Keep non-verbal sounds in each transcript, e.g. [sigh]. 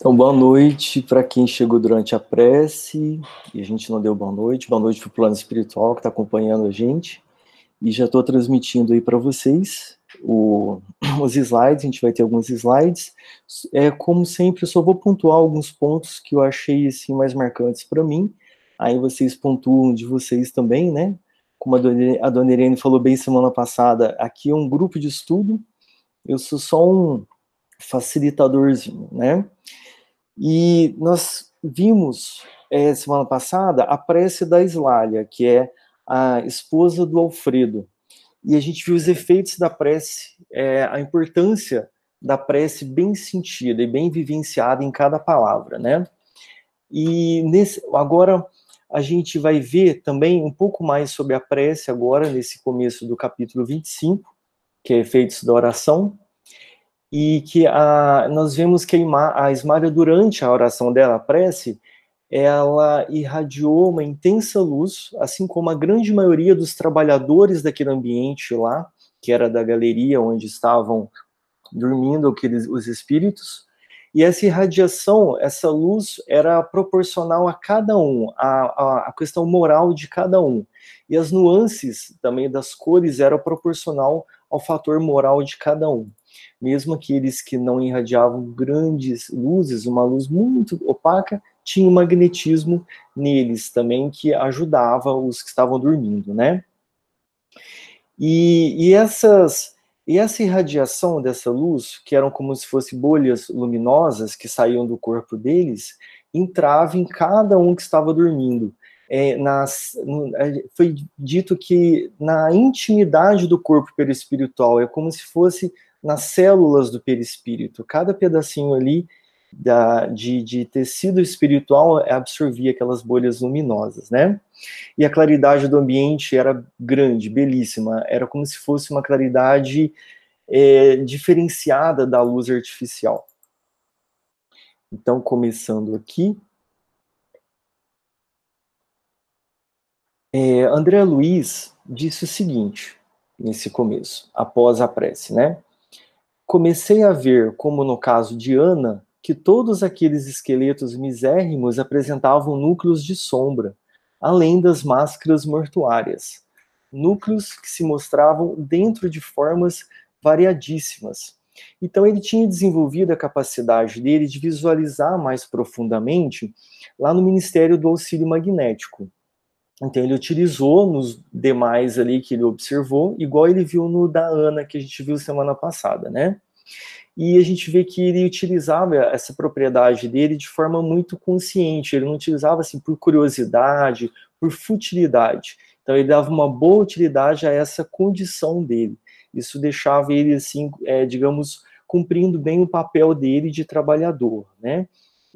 Então, boa noite para quem chegou durante a prece e a gente não deu boa noite. Boa noite para o plano espiritual que está acompanhando a gente. E já estou transmitindo aí para vocês o, [clears throat] os slides. A gente vai ter alguns slides. É, como sempre, eu só vou pontuar alguns pontos que eu achei assim, mais marcantes para mim. Aí vocês pontuam de vocês também, né? Como a dona, a dona Irene falou bem semana passada, aqui é um grupo de estudo. Eu sou só um facilitadorzinho, né? E nós vimos é, semana passada a prece da Islália, que é a esposa do Alfredo. E a gente viu os efeitos da prece, é, a importância da prece bem sentida e bem vivenciada em cada palavra, né? E nesse, agora a gente vai ver também um pouco mais sobre a prece agora, nesse começo do capítulo 25, que é efeitos da oração, e que a, nós vemos que a Ismária, durante a oração dela, a prece, ela irradiou uma intensa luz, assim como a grande maioria dos trabalhadores daquele ambiente lá, que era da galeria onde estavam dormindo aqueles, os espíritos, e essa irradiação, essa luz era proporcional a cada um, a, a, a questão moral de cada um. E as nuances também das cores eram proporcional ao fator moral de cada um mesmo aqueles que não irradiavam grandes luzes, uma luz muito opaca, tinha um magnetismo neles também que ajudava os que estavam dormindo, né? E, e essas e essa irradiação dessa luz, que eram como se fossem bolhas luminosas que saíam do corpo deles, entrava em cada um que estava dormindo. É, nas, é, foi dito que na intimidade do corpo perispiritual é como se fosse nas células do perispírito. Cada pedacinho ali da, de, de, tecido espiritual absorvia aquelas bolhas luminosas, né? E a claridade do ambiente era grande, belíssima, era como se fosse uma claridade é, diferenciada da luz artificial. Então, começando aqui. É, André Luiz disse o seguinte, nesse começo, após a prece, né? Comecei a ver, como no caso de Ana, que todos aqueles esqueletos misérrimos apresentavam núcleos de sombra, além das máscaras mortuárias. Núcleos que se mostravam dentro de formas variadíssimas. Então ele tinha desenvolvido a capacidade dele de visualizar mais profundamente lá no Ministério do Auxílio Magnético. Então ele utilizou nos demais ali que ele observou, igual ele viu no da Ana que a gente viu semana passada, né? E a gente vê que ele utilizava essa propriedade dele de forma muito consciente, ele não utilizava assim por curiosidade, por futilidade. Então ele dava uma boa utilidade a essa condição dele. Isso deixava ele assim, é, digamos, cumprindo bem o papel dele de trabalhador, né?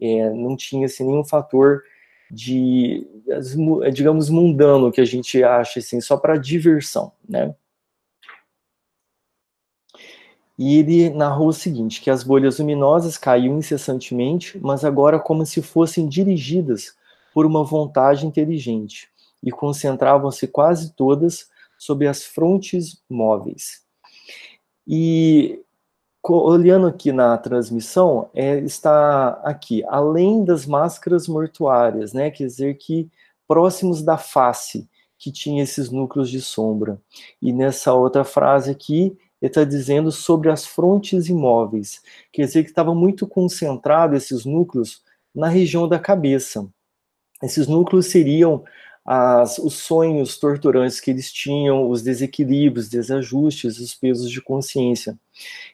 É, não tinha assim nenhum fator de, digamos, mundano que a gente acha assim, só para diversão, né? E ele narrou o seguinte, que as bolhas luminosas caíam incessantemente, mas agora como se fossem dirigidas por uma vontade inteligente, e concentravam-se quase todas sobre as frontes móveis. E olhando aqui na transmissão, é, está aqui, além das máscaras mortuárias, né? Quer dizer que próximos da face, que tinha esses núcleos de sombra. E nessa outra frase aqui, ele está dizendo sobre as frontes imóveis. Quer dizer que estava muito concentrado esses núcleos na região da cabeça. Esses núcleos seriam as, os sonhos torturantes que eles tinham, os desequilíbrios, desajustes, os pesos de consciência.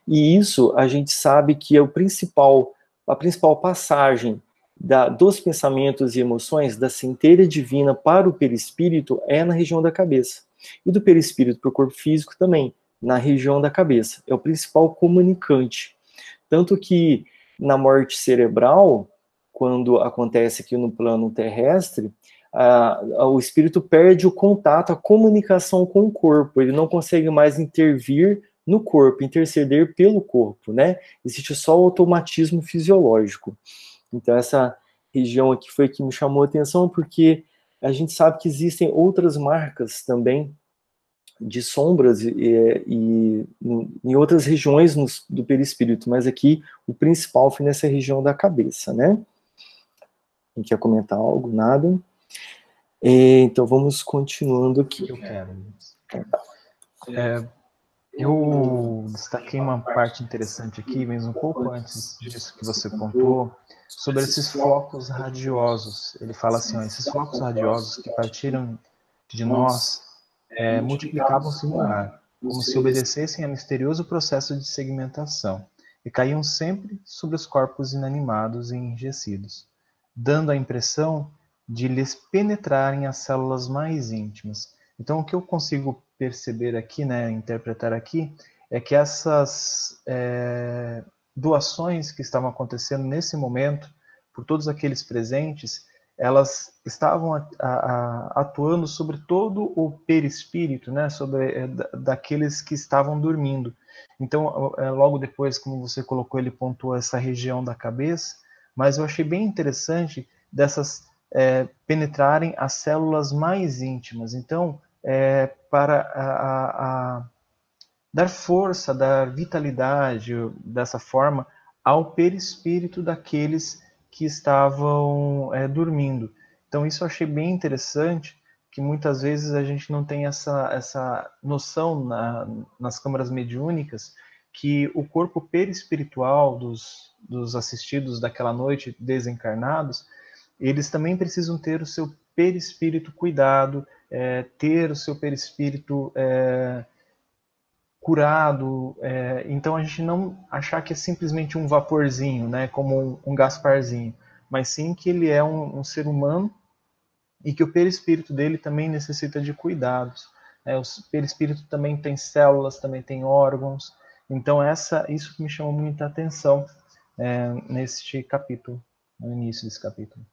E isso a gente sabe que é o principal, a principal passagem da, dos pensamentos e emoções da centelha divina para o perispírito é na região da cabeça. E do perispírito para o corpo físico também, na região da cabeça. É o principal comunicante. Tanto que na morte cerebral, quando acontece aqui no plano terrestre, o espírito perde o contato, a comunicação com o corpo, ele não consegue mais intervir no corpo, interceder pelo corpo, né? Existe só o automatismo fisiológico. Então, essa região aqui foi que me chamou a atenção, porque a gente sabe que existem outras marcas também de sombras e, e, em outras regiões no, do perispírito, mas aqui o principal foi nessa região da cabeça, né? Quem quer comentar algo? Nada? É, então vamos continuando aqui. Eu quero. É, eu destaquei uma parte interessante aqui, mas um pouco antes disso que você pontuou, sobre esses focos radiosos. Ele fala assim: ó, esses focos radiosos que partiram de nós é, multiplicavam-se no ar, como se obedecessem a misterioso processo de segmentação, e caíam sempre sobre os corpos inanimados e enrijecidos, dando a impressão de lhes penetrarem as células mais íntimas. Então, o que eu consigo perceber aqui, né, interpretar aqui, é que essas é, doações que estavam acontecendo nesse momento, por todos aqueles presentes, elas estavam a, a, atuando sobre todo o perispírito, né, sobre é, daqueles que estavam dormindo. Então, é, logo depois, como você colocou, ele pontuou essa região da cabeça, mas eu achei bem interessante dessas é, penetrarem as células mais íntimas. Então, é, para a, a, dar força, dar vitalidade dessa forma ao perispírito daqueles que estavam é, dormindo. Então isso eu achei bem interessante, que muitas vezes a gente não tem essa, essa noção na, nas câmaras mediúnicas que o corpo perispiritual dos, dos assistidos daquela noite desencarnados, eles também precisam ter o seu perispírito cuidado, é, ter o seu perispírito é, curado. É, então a gente não achar que é simplesmente um vaporzinho, né, como um, um Gasparzinho, mas sim que ele é um, um, ser humano e que o perispírito dele também necessita de cuidados. Né? O perispírito também tem células, também tem órgãos. Então essa, isso que me chamou muita atenção é, neste capítulo, no início desse capítulo.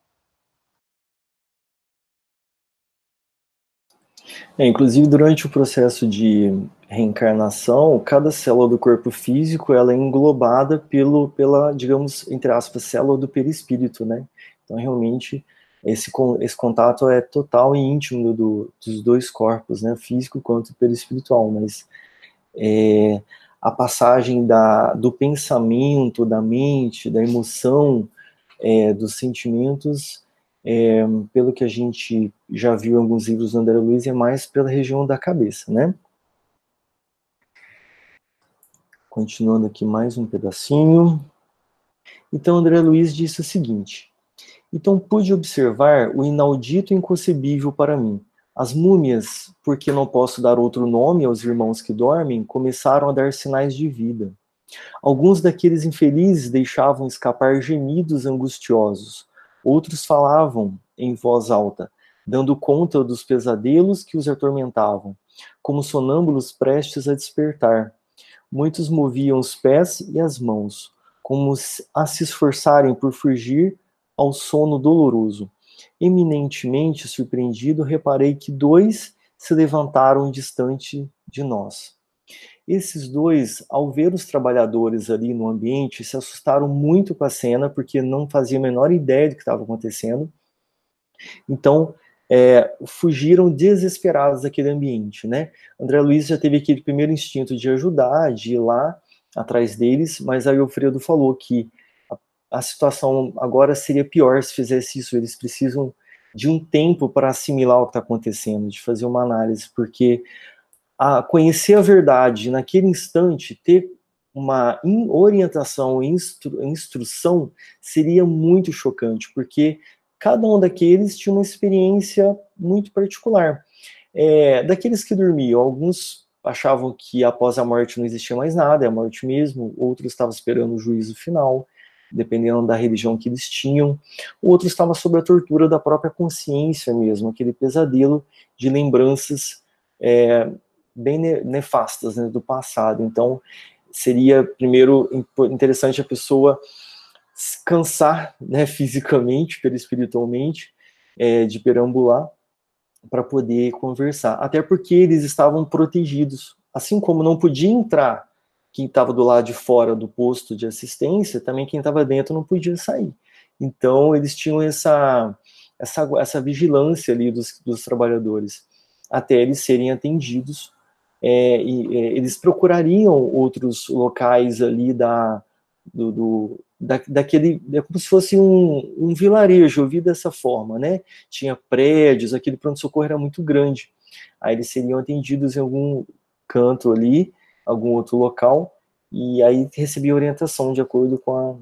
É, inclusive, durante o processo de reencarnação, cada célula do corpo físico ela é englobada pelo, pela, digamos, entre aspas, célula do perispírito, né? Então, realmente, esse, esse contato é total e íntimo do, dos dois corpos, né? Físico quanto perispiritual, mas é, a passagem da, do pensamento, da mente, da emoção, é, dos sentimentos é, pelo que a gente já viu em alguns livros do André Luiz, é mais pela região da cabeça, né? Continuando aqui mais um pedacinho. Então, André Luiz disse o seguinte: Então pude observar o inaudito e inconcebível para mim. As múmias, porque não posso dar outro nome aos irmãos que dormem, começaram a dar sinais de vida. Alguns daqueles infelizes deixavam escapar gemidos angustiosos, Outros falavam em voz alta, dando conta dos pesadelos que os atormentavam, como sonâmbulos prestes a despertar. Muitos moviam os pés e as mãos, como a se esforçarem por fugir ao sono doloroso. Eminentemente surpreendido, reparei que dois se levantaram distante de nós. Esses dois, ao ver os trabalhadores ali no ambiente, se assustaram muito com a cena, porque não faziam a menor ideia do que estava acontecendo. Então, é, fugiram desesperados daquele ambiente, né? André Luiz já teve aquele primeiro instinto de ajudar, de ir lá atrás deles, mas aí o Alfredo falou que a, a situação agora seria pior se fizesse isso. Eles precisam de um tempo para assimilar o que está acontecendo, de fazer uma análise, porque a conhecer a verdade naquele instante, ter uma orientação, instru instrução, seria muito chocante, porque cada um daqueles tinha uma experiência muito particular. É, daqueles que dormiam, alguns achavam que após a morte não existia mais nada, é a morte mesmo, outros estavam esperando o juízo final, dependendo da religião que eles tinham, outros estavam sob a tortura da própria consciência mesmo, aquele pesadelo de lembranças é, bem nefastas né, do passado. Então, seria primeiro interessante a pessoa cansar né, [laughs] fisicamente, espiritualmente, é, de perambular, para poder conversar. Até porque eles estavam protegidos. Assim como não podia entrar quem estava do lado de fora do posto de assistência, também quem estava dentro não podia sair. Então, eles tinham essa, essa, essa vigilância ali dos, dos trabalhadores, até eles serem atendidos é, e, é, eles procurariam outros locais ali da, do, do da, daquele, é como se fosse um, um vilarejo, eu vi dessa forma, né? Tinha prédios, aquele pronto-socorro era muito grande. Aí eles seriam atendidos em algum canto ali, algum outro local, e aí recebia orientação de acordo com, a,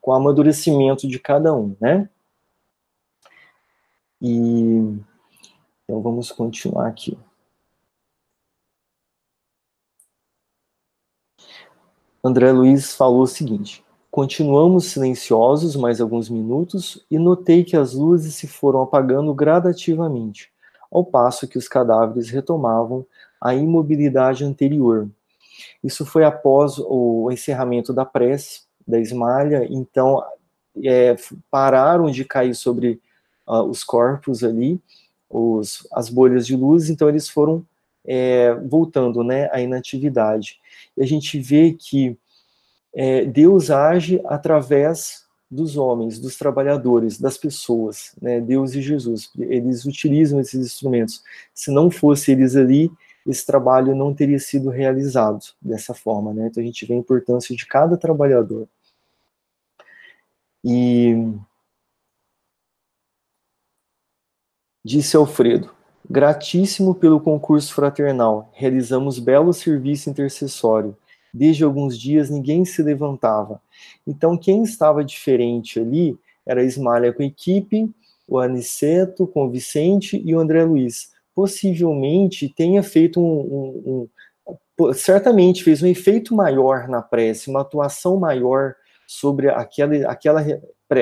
com o amadurecimento de cada um, né? E então vamos continuar aqui. André Luiz falou o seguinte: Continuamos silenciosos mais alguns minutos e notei que as luzes se foram apagando gradativamente, ao passo que os cadáveres retomavam a imobilidade anterior. Isso foi após o encerramento da prece, da esmalha, então é, pararam de cair sobre uh, os corpos ali, os, as bolhas de luz, então eles foram é, voltando né, à inatividade. E a gente vê que é, Deus age através dos homens, dos trabalhadores, das pessoas, né? Deus e Jesus. Eles utilizam esses instrumentos. Se não fosse eles ali, esse trabalho não teria sido realizado dessa forma, né? Então a gente vê a importância de cada trabalhador. E disse Alfredo, gratíssimo pelo concurso fraternal, realizamos belo serviço intercessório Desde alguns dias ninguém se levantava. Então, quem estava diferente ali era a Ismália com a equipe, o Aniceto com o Vicente e o André Luiz. Possivelmente tenha feito um, um, um certamente fez um efeito maior na prece, uma atuação maior sobre aquela, aquela,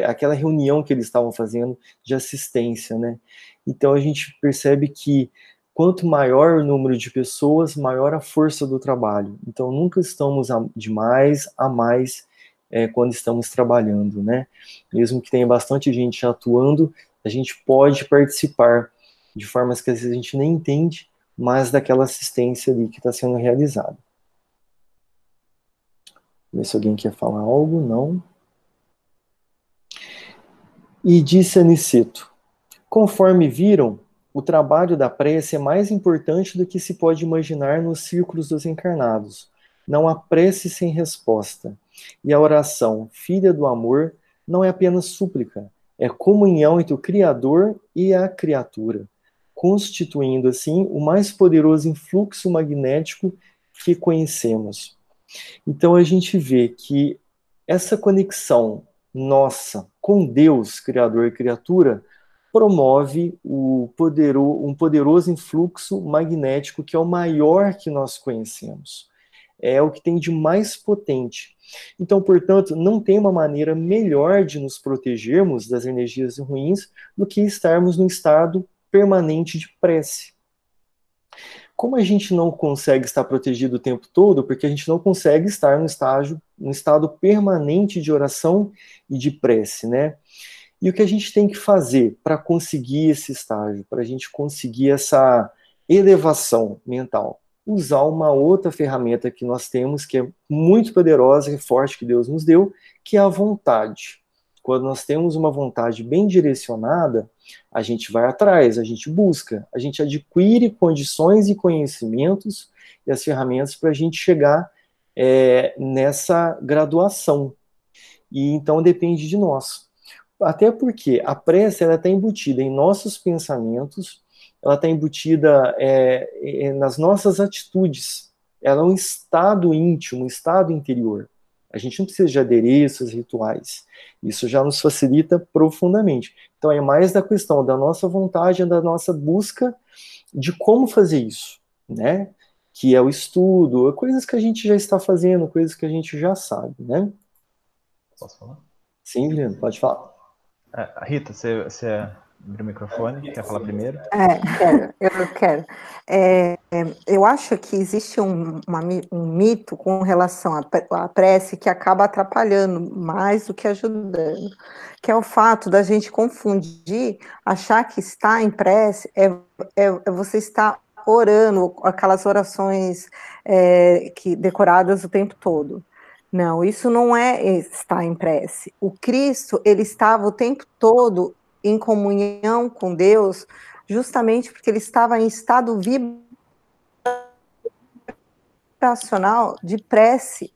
aquela reunião que eles estavam fazendo de assistência, né? Então a gente percebe que quanto maior o número de pessoas, maior a força do trabalho. Então, nunca estamos a, de mais a mais é, quando estamos trabalhando, né? Mesmo que tenha bastante gente atuando, a gente pode participar de formas que às vezes a gente nem entende, mas daquela assistência ali que está sendo realizada. Ver se alguém quer falar algo, não. E disse Aniceto, conforme viram, o trabalho da prece é mais importante do que se pode imaginar nos círculos dos encarnados. Não há prece sem resposta. E a oração, filha do amor, não é apenas súplica, é comunhão entre o Criador e a criatura, constituindo assim o mais poderoso influxo magnético que conhecemos. Então a gente vê que essa conexão nossa com Deus, Criador e criatura, promove um poderoso influxo magnético que é o maior que nós conhecemos. É o que tem de mais potente. Então, portanto, não tem uma maneira melhor de nos protegermos das energias ruins do que estarmos no estado permanente de prece. Como a gente não consegue estar protegido o tempo todo, porque a gente não consegue estar no estágio, no estado permanente de oração e de prece, né? E o que a gente tem que fazer para conseguir esse estágio, para a gente conseguir essa elevação mental? Usar uma outra ferramenta que nós temos, que é muito poderosa e forte, que Deus nos deu, que é a vontade. Quando nós temos uma vontade bem direcionada, a gente vai atrás, a gente busca, a gente adquire condições e conhecimentos e as ferramentas para a gente chegar é, nessa graduação. E então depende de nós. Até porque a prece ela está embutida em nossos pensamentos, ela está embutida é, é, nas nossas atitudes. Ela é um estado íntimo, um estado interior. A gente não precisa de adereços, rituais. Isso já nos facilita profundamente. Então é mais da questão da nossa vontade, da nossa busca de como fazer isso, né? Que é o estudo, coisas que a gente já está fazendo, coisas que a gente já sabe, né? Posso falar? Sim, Juliano, pode falar. É, Rita, você, você abriu o microfone, quer falar primeiro? É, quero, eu quero. É, eu acho que existe um, uma, um mito com relação à prece que acaba atrapalhando mais do que ajudando, que é o fato da gente confundir, achar que estar em prece é, é, é você estar orando aquelas orações é, que decoradas o tempo todo. Não, isso não é estar em prece. O Cristo, ele estava o tempo todo em comunhão com Deus, justamente porque ele estava em estado vibracional de prece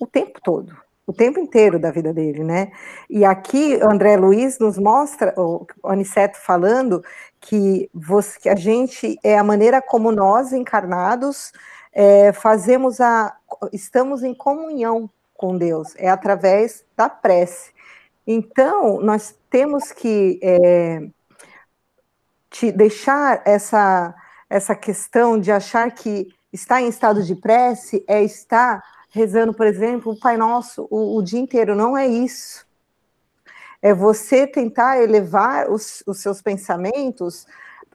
o tempo todo, o tempo inteiro da vida dele, né? E aqui André Luiz nos mostra, o Aniceto falando, que, você, que a gente é a maneira como nós encarnados é, fazemos a, estamos em comunhão com Deus, é através da prece. Então, nós temos que é, te deixar essa, essa questão de achar que estar em estado de prece é estar rezando, por exemplo, o Pai Nosso o, o dia inteiro. Não é isso. É você tentar elevar os, os seus pensamentos,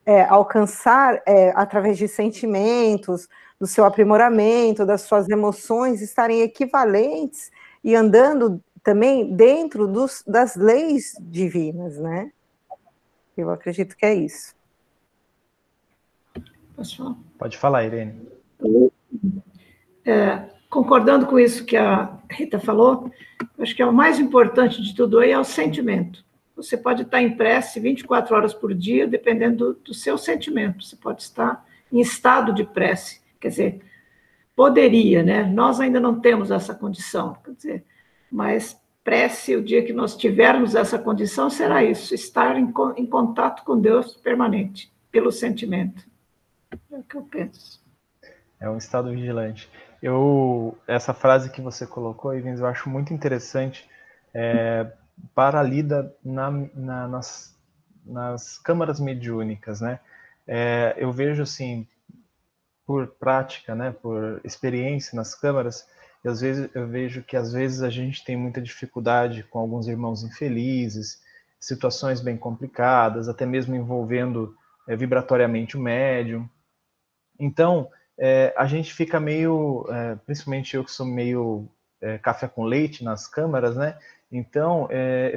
é, alcançar é, através de sentimentos, do seu aprimoramento, das suas emoções estarem equivalentes e andando também dentro dos, das leis divinas, né? Eu acredito que é isso. Posso falar? Pode falar, Irene. É, concordando com isso que a Rita falou, acho que é o mais importante de tudo aí é o sentimento. Você pode estar em prece 24 horas por dia, dependendo do, do seu sentimento. Você pode estar em estado de prece. Quer dizer, poderia, né? Nós ainda não temos essa condição, quer dizer, mas prece, o dia que nós tivermos essa condição, será isso, estar em, em contato com Deus permanente, pelo sentimento. É o que eu penso. É um estado vigilante. Eu, essa frase que você colocou, Ivens, eu acho muito interessante é, para a lida na, na, nas, nas câmaras mediúnicas, né? É, eu vejo assim, por prática, né, por experiência nas câmaras, e às vezes eu vejo que às vezes a gente tem muita dificuldade com alguns irmãos infelizes, situações bem complicadas, até mesmo envolvendo é, vibratoriamente o médium. Então, é, a gente fica meio, é, principalmente eu que sou meio café com leite nas câmaras, né? Então,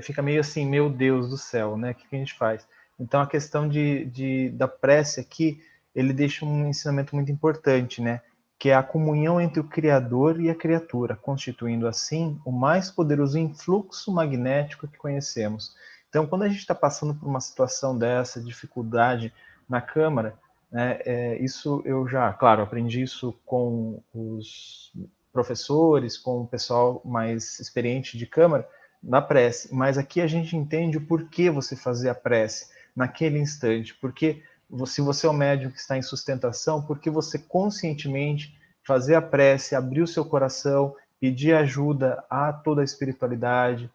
fica meio assim, meu Deus do céu, né? O que, que a gente faz? Então, a questão de, de, da prece aqui, ele deixa um ensinamento muito importante, né? Que é a comunhão entre o Criador e a criatura, constituindo assim o mais poderoso influxo magnético que conhecemos. Então, quando a gente está passando por uma situação dessa, dificuldade na Câmara, né, é, isso eu já, claro, aprendi isso com os professores, com o pessoal mais experiente de Câmara, na prece, mas aqui a gente entende o porquê você fazer a prece naquele instante, porque se você é o médium que está em sustentação, porque você conscientemente fazer a prece, abrir o seu coração, pedir ajuda a toda a espiritualidade,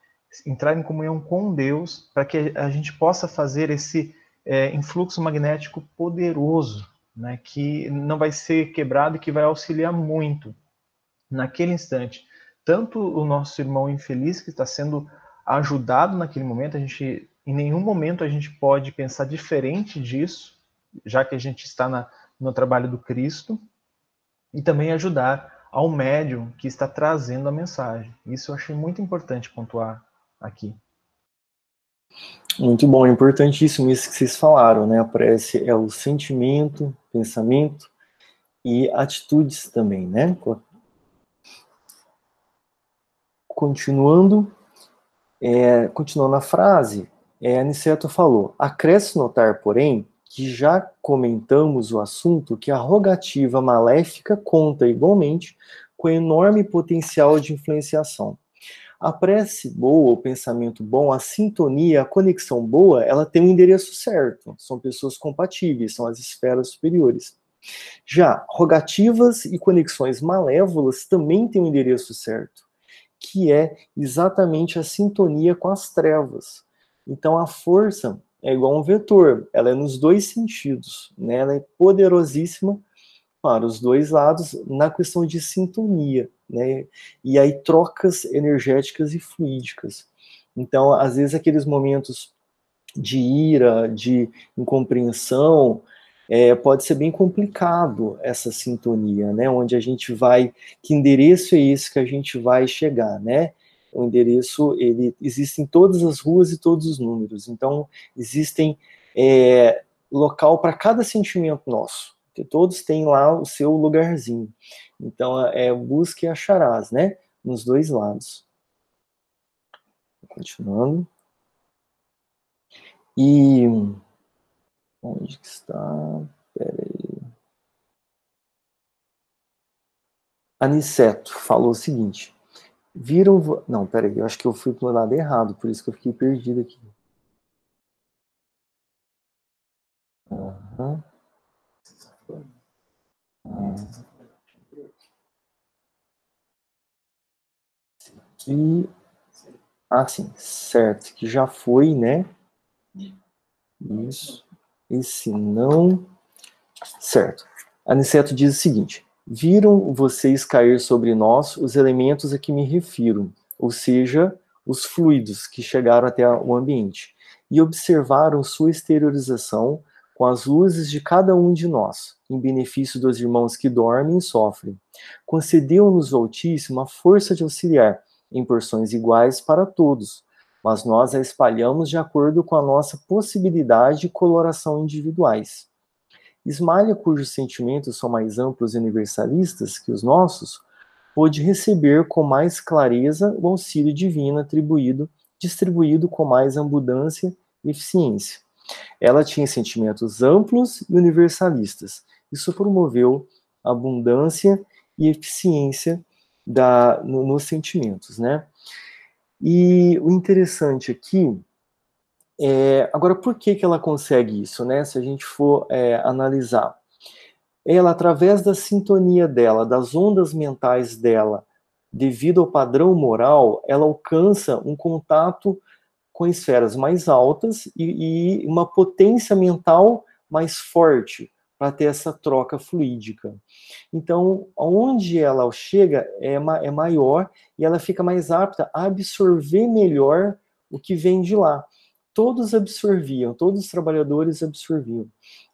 entrar em comunhão com Deus, para que a gente possa fazer esse é, influxo magnético poderoso, né, que não vai ser quebrado e que vai auxiliar muito naquele instante. Tanto o nosso irmão infeliz que está sendo ajudado naquele momento, a gente em nenhum momento a gente pode pensar diferente disso, já que a gente está na, no trabalho do Cristo, e também ajudar ao médium que está trazendo a mensagem. Isso eu achei muito importante pontuar aqui. Muito bom, importantíssimo isso que vocês falaram, né? A prece é o sentimento, pensamento e atitudes também, né? Continuando, é, continuando a frase, é, Aniceto falou, acresce notar, porém, que já comentamos o assunto que a rogativa maléfica conta igualmente com enorme potencial de influenciação. A prece boa, o pensamento bom, a sintonia, a conexão boa, ela tem um endereço certo. São pessoas compatíveis, são as esferas superiores. Já rogativas e conexões malévolas também têm um endereço certo, que é exatamente a sintonia com as trevas. Então a força é igual um vetor, ela é nos dois sentidos, né? Ela é poderosíssima para os dois lados na questão de sintonia, né? E aí trocas energéticas e fluídicas. Então, às vezes aqueles momentos de ira, de incompreensão, é, pode ser bem complicado essa sintonia, né? Onde a gente vai, que endereço é esse que a gente vai chegar, né? O endereço ele existe em todas as ruas e todos os números. Então existem é, local para cada sentimento nosso, todos têm lá o seu lugarzinho. Então é busque e acharás, né? Nos dois lados. Continuando. E onde que está? Peraí. Aniceto falou o seguinte: viram. Não, peraí, eu acho que eu fui pro lado errado, por isso que eu fiquei perdido aqui. Uhum. E ah, sim, certo, que já foi, né? Isso. Esse não. Certo. Aniceto diz o seguinte: Viram vocês cair sobre nós os elementos a que me refiro, ou seja, os fluidos que chegaram até o ambiente, e observaram sua exteriorização com as luzes de cada um de nós, em benefício dos irmãos que dormem e sofrem. Concedeu-nos o Altíssimo a força de auxiliar, em porções iguais para todos, mas nós a espalhamos de acordo com a nossa possibilidade e coloração individuais. Ismalha, cujos sentimentos são mais amplos e universalistas que os nossos, pôde receber com mais clareza o auxílio divino atribuído, distribuído com mais abundância e eficiência. Ela tinha sentimentos amplos e universalistas. Isso promoveu abundância e eficiência da, no, nos sentimentos, né? E o interessante aqui é, agora, por que, que ela consegue isso, né? Se a gente for é, analisar, ela, através da sintonia dela, das ondas mentais dela, devido ao padrão moral, ela alcança um contato com esferas mais altas e, e uma potência mental mais forte para ter essa troca fluídica. Então, onde ela chega é, ma é maior e ela fica mais apta a absorver melhor o que vem de lá. Todos absorviam, todos os trabalhadores absorviam,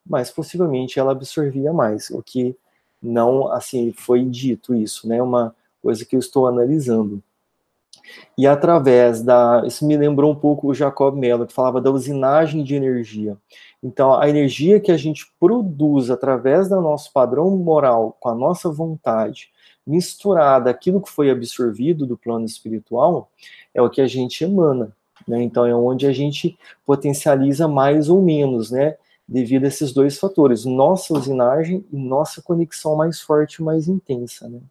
mas possivelmente ela absorvia mais, o que não, assim, foi dito isso, né? Uma coisa que eu estou analisando. E através da. Isso me lembrou um pouco o Jacob Mello, que falava da usinagem de energia. Então, a energia que a gente produz através do nosso padrão moral, com a nossa vontade, misturada aquilo que foi absorvido do plano espiritual, é o que a gente emana. Né? Então, é onde a gente potencializa mais ou menos, né? Devido a esses dois fatores, nossa usinagem e nossa conexão mais forte mais intensa. Né?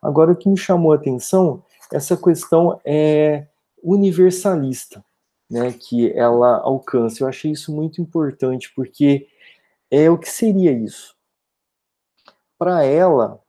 Agora, o que me chamou a atenção essa questão é universalista, né, que ela alcança. Eu achei isso muito importante, porque é o que seria isso? Para ela,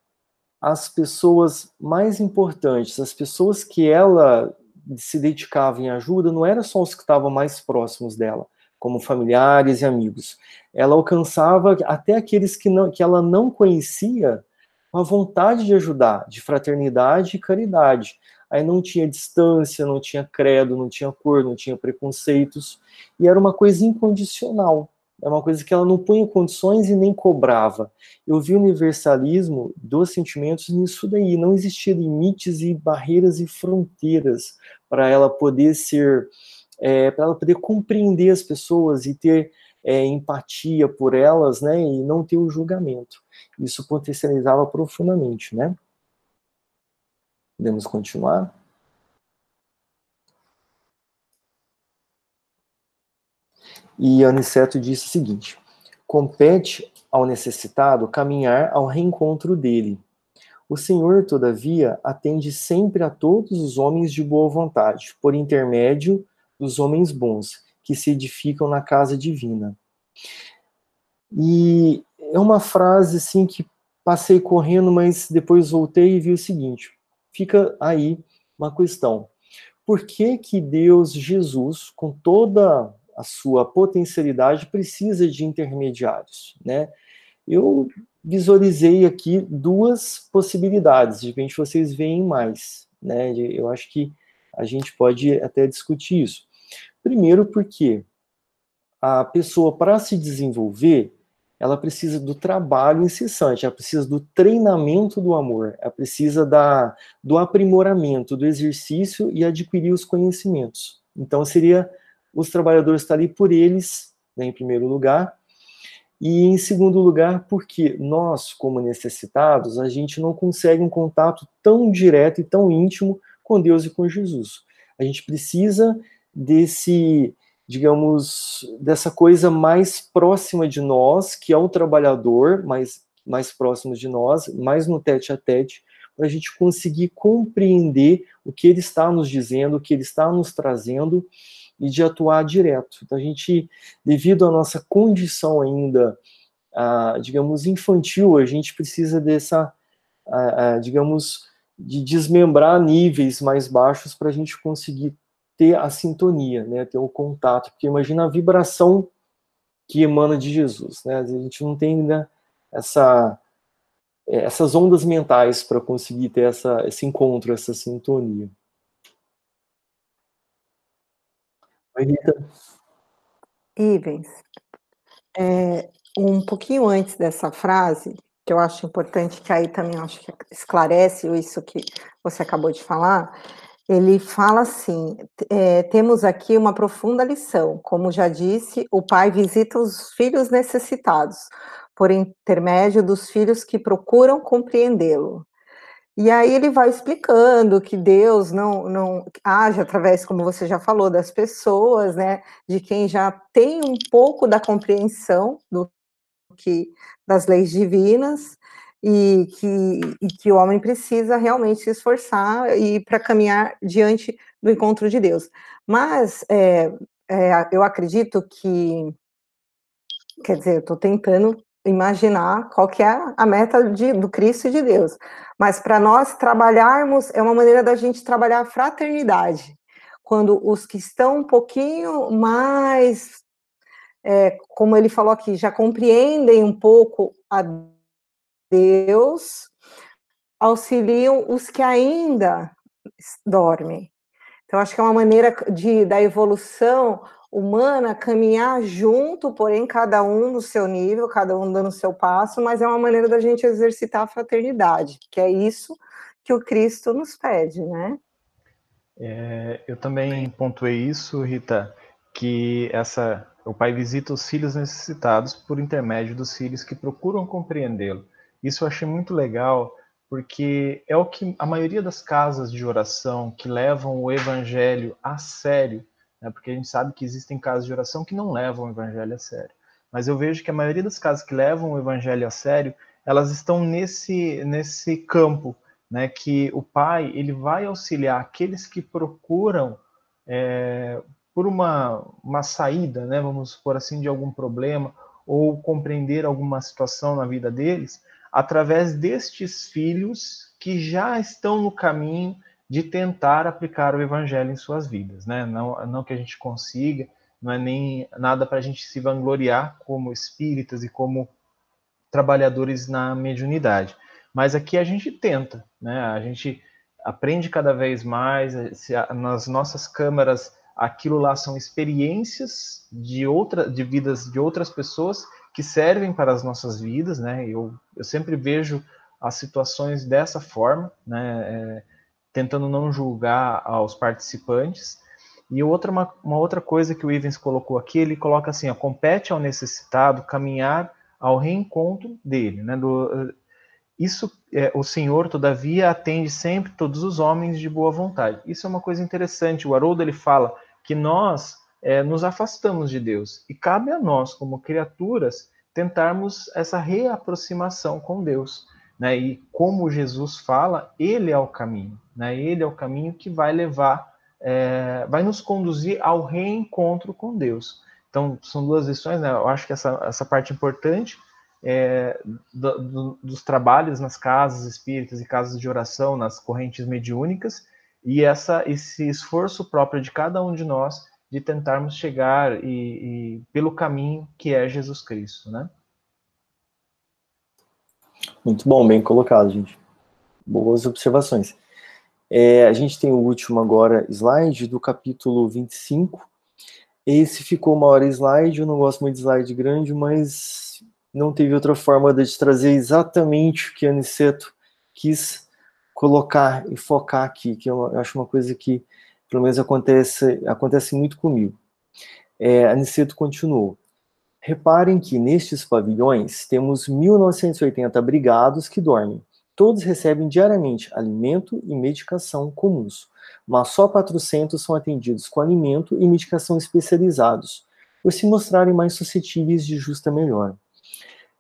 as pessoas mais importantes, as pessoas que ela se dedicava em ajuda, não eram só os que estavam mais próximos dela, como familiares e amigos. Ela alcançava até aqueles que, não, que ela não conhecia uma vontade de ajudar, de fraternidade e caridade. Aí não tinha distância, não tinha credo, não tinha cor, não tinha preconceitos, e era uma coisa incondicional. É uma coisa que ela não punha condições e nem cobrava. Eu vi o universalismo dos sentimentos nisso daí. Não existia limites e barreiras e fronteiras para ela poder ser, é, para ela poder compreender as pessoas e ter é, empatia por elas, né, e não ter o julgamento. Isso potencializava profundamente, né? Podemos continuar? E Aniceto disse o seguinte: compete ao necessitado caminhar ao reencontro dele. O Senhor, todavia, atende sempre a todos os homens de boa vontade, por intermédio dos homens bons, que se edificam na casa divina. E é uma frase assim que passei correndo, mas depois voltei e vi o seguinte: fica aí uma questão. Por que que Deus, Jesus, com toda a sua potencialidade, precisa de intermediários, né? Eu visualizei aqui duas possibilidades, de repente vocês veem mais, né? Eu acho que a gente pode até discutir isso. Primeiro, porque a pessoa, para se desenvolver, ela precisa do trabalho incessante, ela precisa do treinamento do amor, ela precisa da, do aprimoramento, do exercício e adquirir os conhecimentos. Então, seria os trabalhadores estar ali por eles, né, em primeiro lugar, e em segundo lugar, porque nós, como necessitados, a gente não consegue um contato tão direto e tão íntimo com Deus e com Jesus. A gente precisa desse, digamos, dessa coisa mais próxima de nós, que é o trabalhador, mais, mais próximo de nós, mais no tete a tete para a gente conseguir compreender o que ele está nos dizendo, o que ele está nos trazendo e de atuar direto. Então, a gente, devido à nossa condição ainda, digamos, infantil, a gente precisa dessa, digamos, de desmembrar níveis mais baixos para a gente conseguir ter a sintonia, né, ter o contato, porque imagina a vibração que emana de Jesus, né, a gente não tem ainda essa, essas ondas mentais para conseguir ter essa, esse encontro, essa sintonia. Ivens, é, um pouquinho antes dessa frase, que eu acho importante, que aí também acho que esclarece isso que você acabou de falar, ele fala assim: é, temos aqui uma profunda lição. Como já disse, o pai visita os filhos necessitados, por intermédio dos filhos que procuram compreendê-lo. E aí ele vai explicando que Deus não, não age através, como você já falou, das pessoas, né, de quem já tem um pouco da compreensão do que das leis divinas e que, e que o homem precisa realmente se esforçar e para caminhar diante do encontro de Deus. Mas é, é, eu acredito que, quer dizer, eu estou tentando imaginar qual que é a meta de, do Cristo e de Deus. Mas para nós trabalharmos, é uma maneira da gente trabalhar a fraternidade. Quando os que estão um pouquinho mais, é, como ele falou aqui, já compreendem um pouco a Deus, auxiliam os que ainda dormem. Então, acho que é uma maneira de, da evolução humana caminhar junto, porém cada um no seu nível, cada um dando o seu passo, mas é uma maneira da gente exercitar a fraternidade, que é isso que o Cristo nos pede, né? É, eu também pontuei isso, Rita, que essa o pai visita os filhos necessitados por intermédio dos filhos que procuram compreendê-lo. Isso eu achei muito legal, porque é o que a maioria das casas de oração que levam o evangelho a sério né? porque a gente sabe que existem casos de oração que não levam o evangelho a sério. Mas eu vejo que a maioria das casas que levam o evangelho a sério, elas estão nesse, nesse campo, né, que o pai ele vai auxiliar aqueles que procuram é, por uma, uma saída, né, vamos por assim, de algum problema, ou compreender alguma situação na vida deles, através destes filhos que já estão no caminho de tentar aplicar o evangelho em suas vidas, né? Não, não que a gente consiga, não é nem nada para a gente se vangloriar como espíritas e como trabalhadores na mediunidade. Mas aqui a gente tenta, né? A gente aprende cada vez mais, nas nossas câmaras aquilo lá são experiências de outra de vidas de outras pessoas que servem para as nossas vidas, né? Eu, eu sempre vejo as situações dessa forma, né? É, tentando não julgar aos participantes. E outra, uma, uma outra coisa que o Ivens colocou aqui, ele coloca assim, ó, compete ao necessitado caminhar ao reencontro dele. Né, do, isso, é, o Senhor, todavia, atende sempre todos os homens de boa vontade. Isso é uma coisa interessante. O Haroldo ele fala que nós é, nos afastamos de Deus e cabe a nós, como criaturas, tentarmos essa reaproximação com Deus. Né? E como Jesus fala, ele é o caminho, né? Ele é o caminho que vai levar, é, vai nos conduzir ao reencontro com Deus. Então, são duas lições, né? Eu acho que essa, essa parte importante é, do, do, dos trabalhos nas casas espíritas e casas de oração, nas correntes mediúnicas, e essa, esse esforço próprio de cada um de nós de tentarmos chegar e, e pelo caminho que é Jesus Cristo, né? Muito bom, bem colocado, gente. Boas observações. É, a gente tem o último agora slide do capítulo 25. Esse ficou uma hora slide, eu não gosto muito de slide grande, mas não teve outra forma de trazer exatamente o que a Aniceto quis colocar e focar aqui, que eu acho uma coisa que, pelo menos, acontece, acontece muito comigo. É, Aniceto continuou. Reparem que nestes pavilhões temos 1980 abrigados que dormem. Todos recebem diariamente alimento e medicação comuns, mas só 400 são atendidos com alimento e medicação especializados, por se mostrarem mais suscetíveis de justa melhora.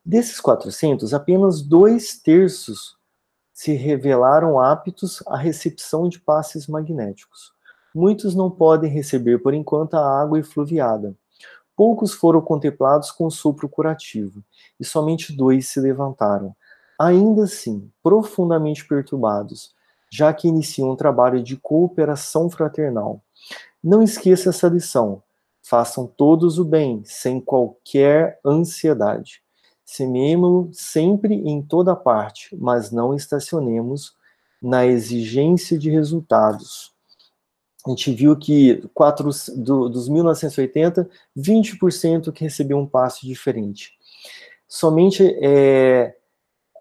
Desses 400, apenas dois terços se revelaram aptos à recepção de passes magnéticos. Muitos não podem receber por enquanto a água efluviada. Poucos foram contemplados com sopro curativo, e somente dois se levantaram. Ainda assim, profundamente perturbados, já que iniciam um trabalho de cooperação fraternal. Não esqueça essa lição. Façam todos o bem, sem qualquer ansiedade. Semeemo-lo sempre em toda parte, mas não estacionemos na exigência de resultados. A gente viu que quatro, do, dos 1980, 20% que recebiam um passe diferente. Somente é,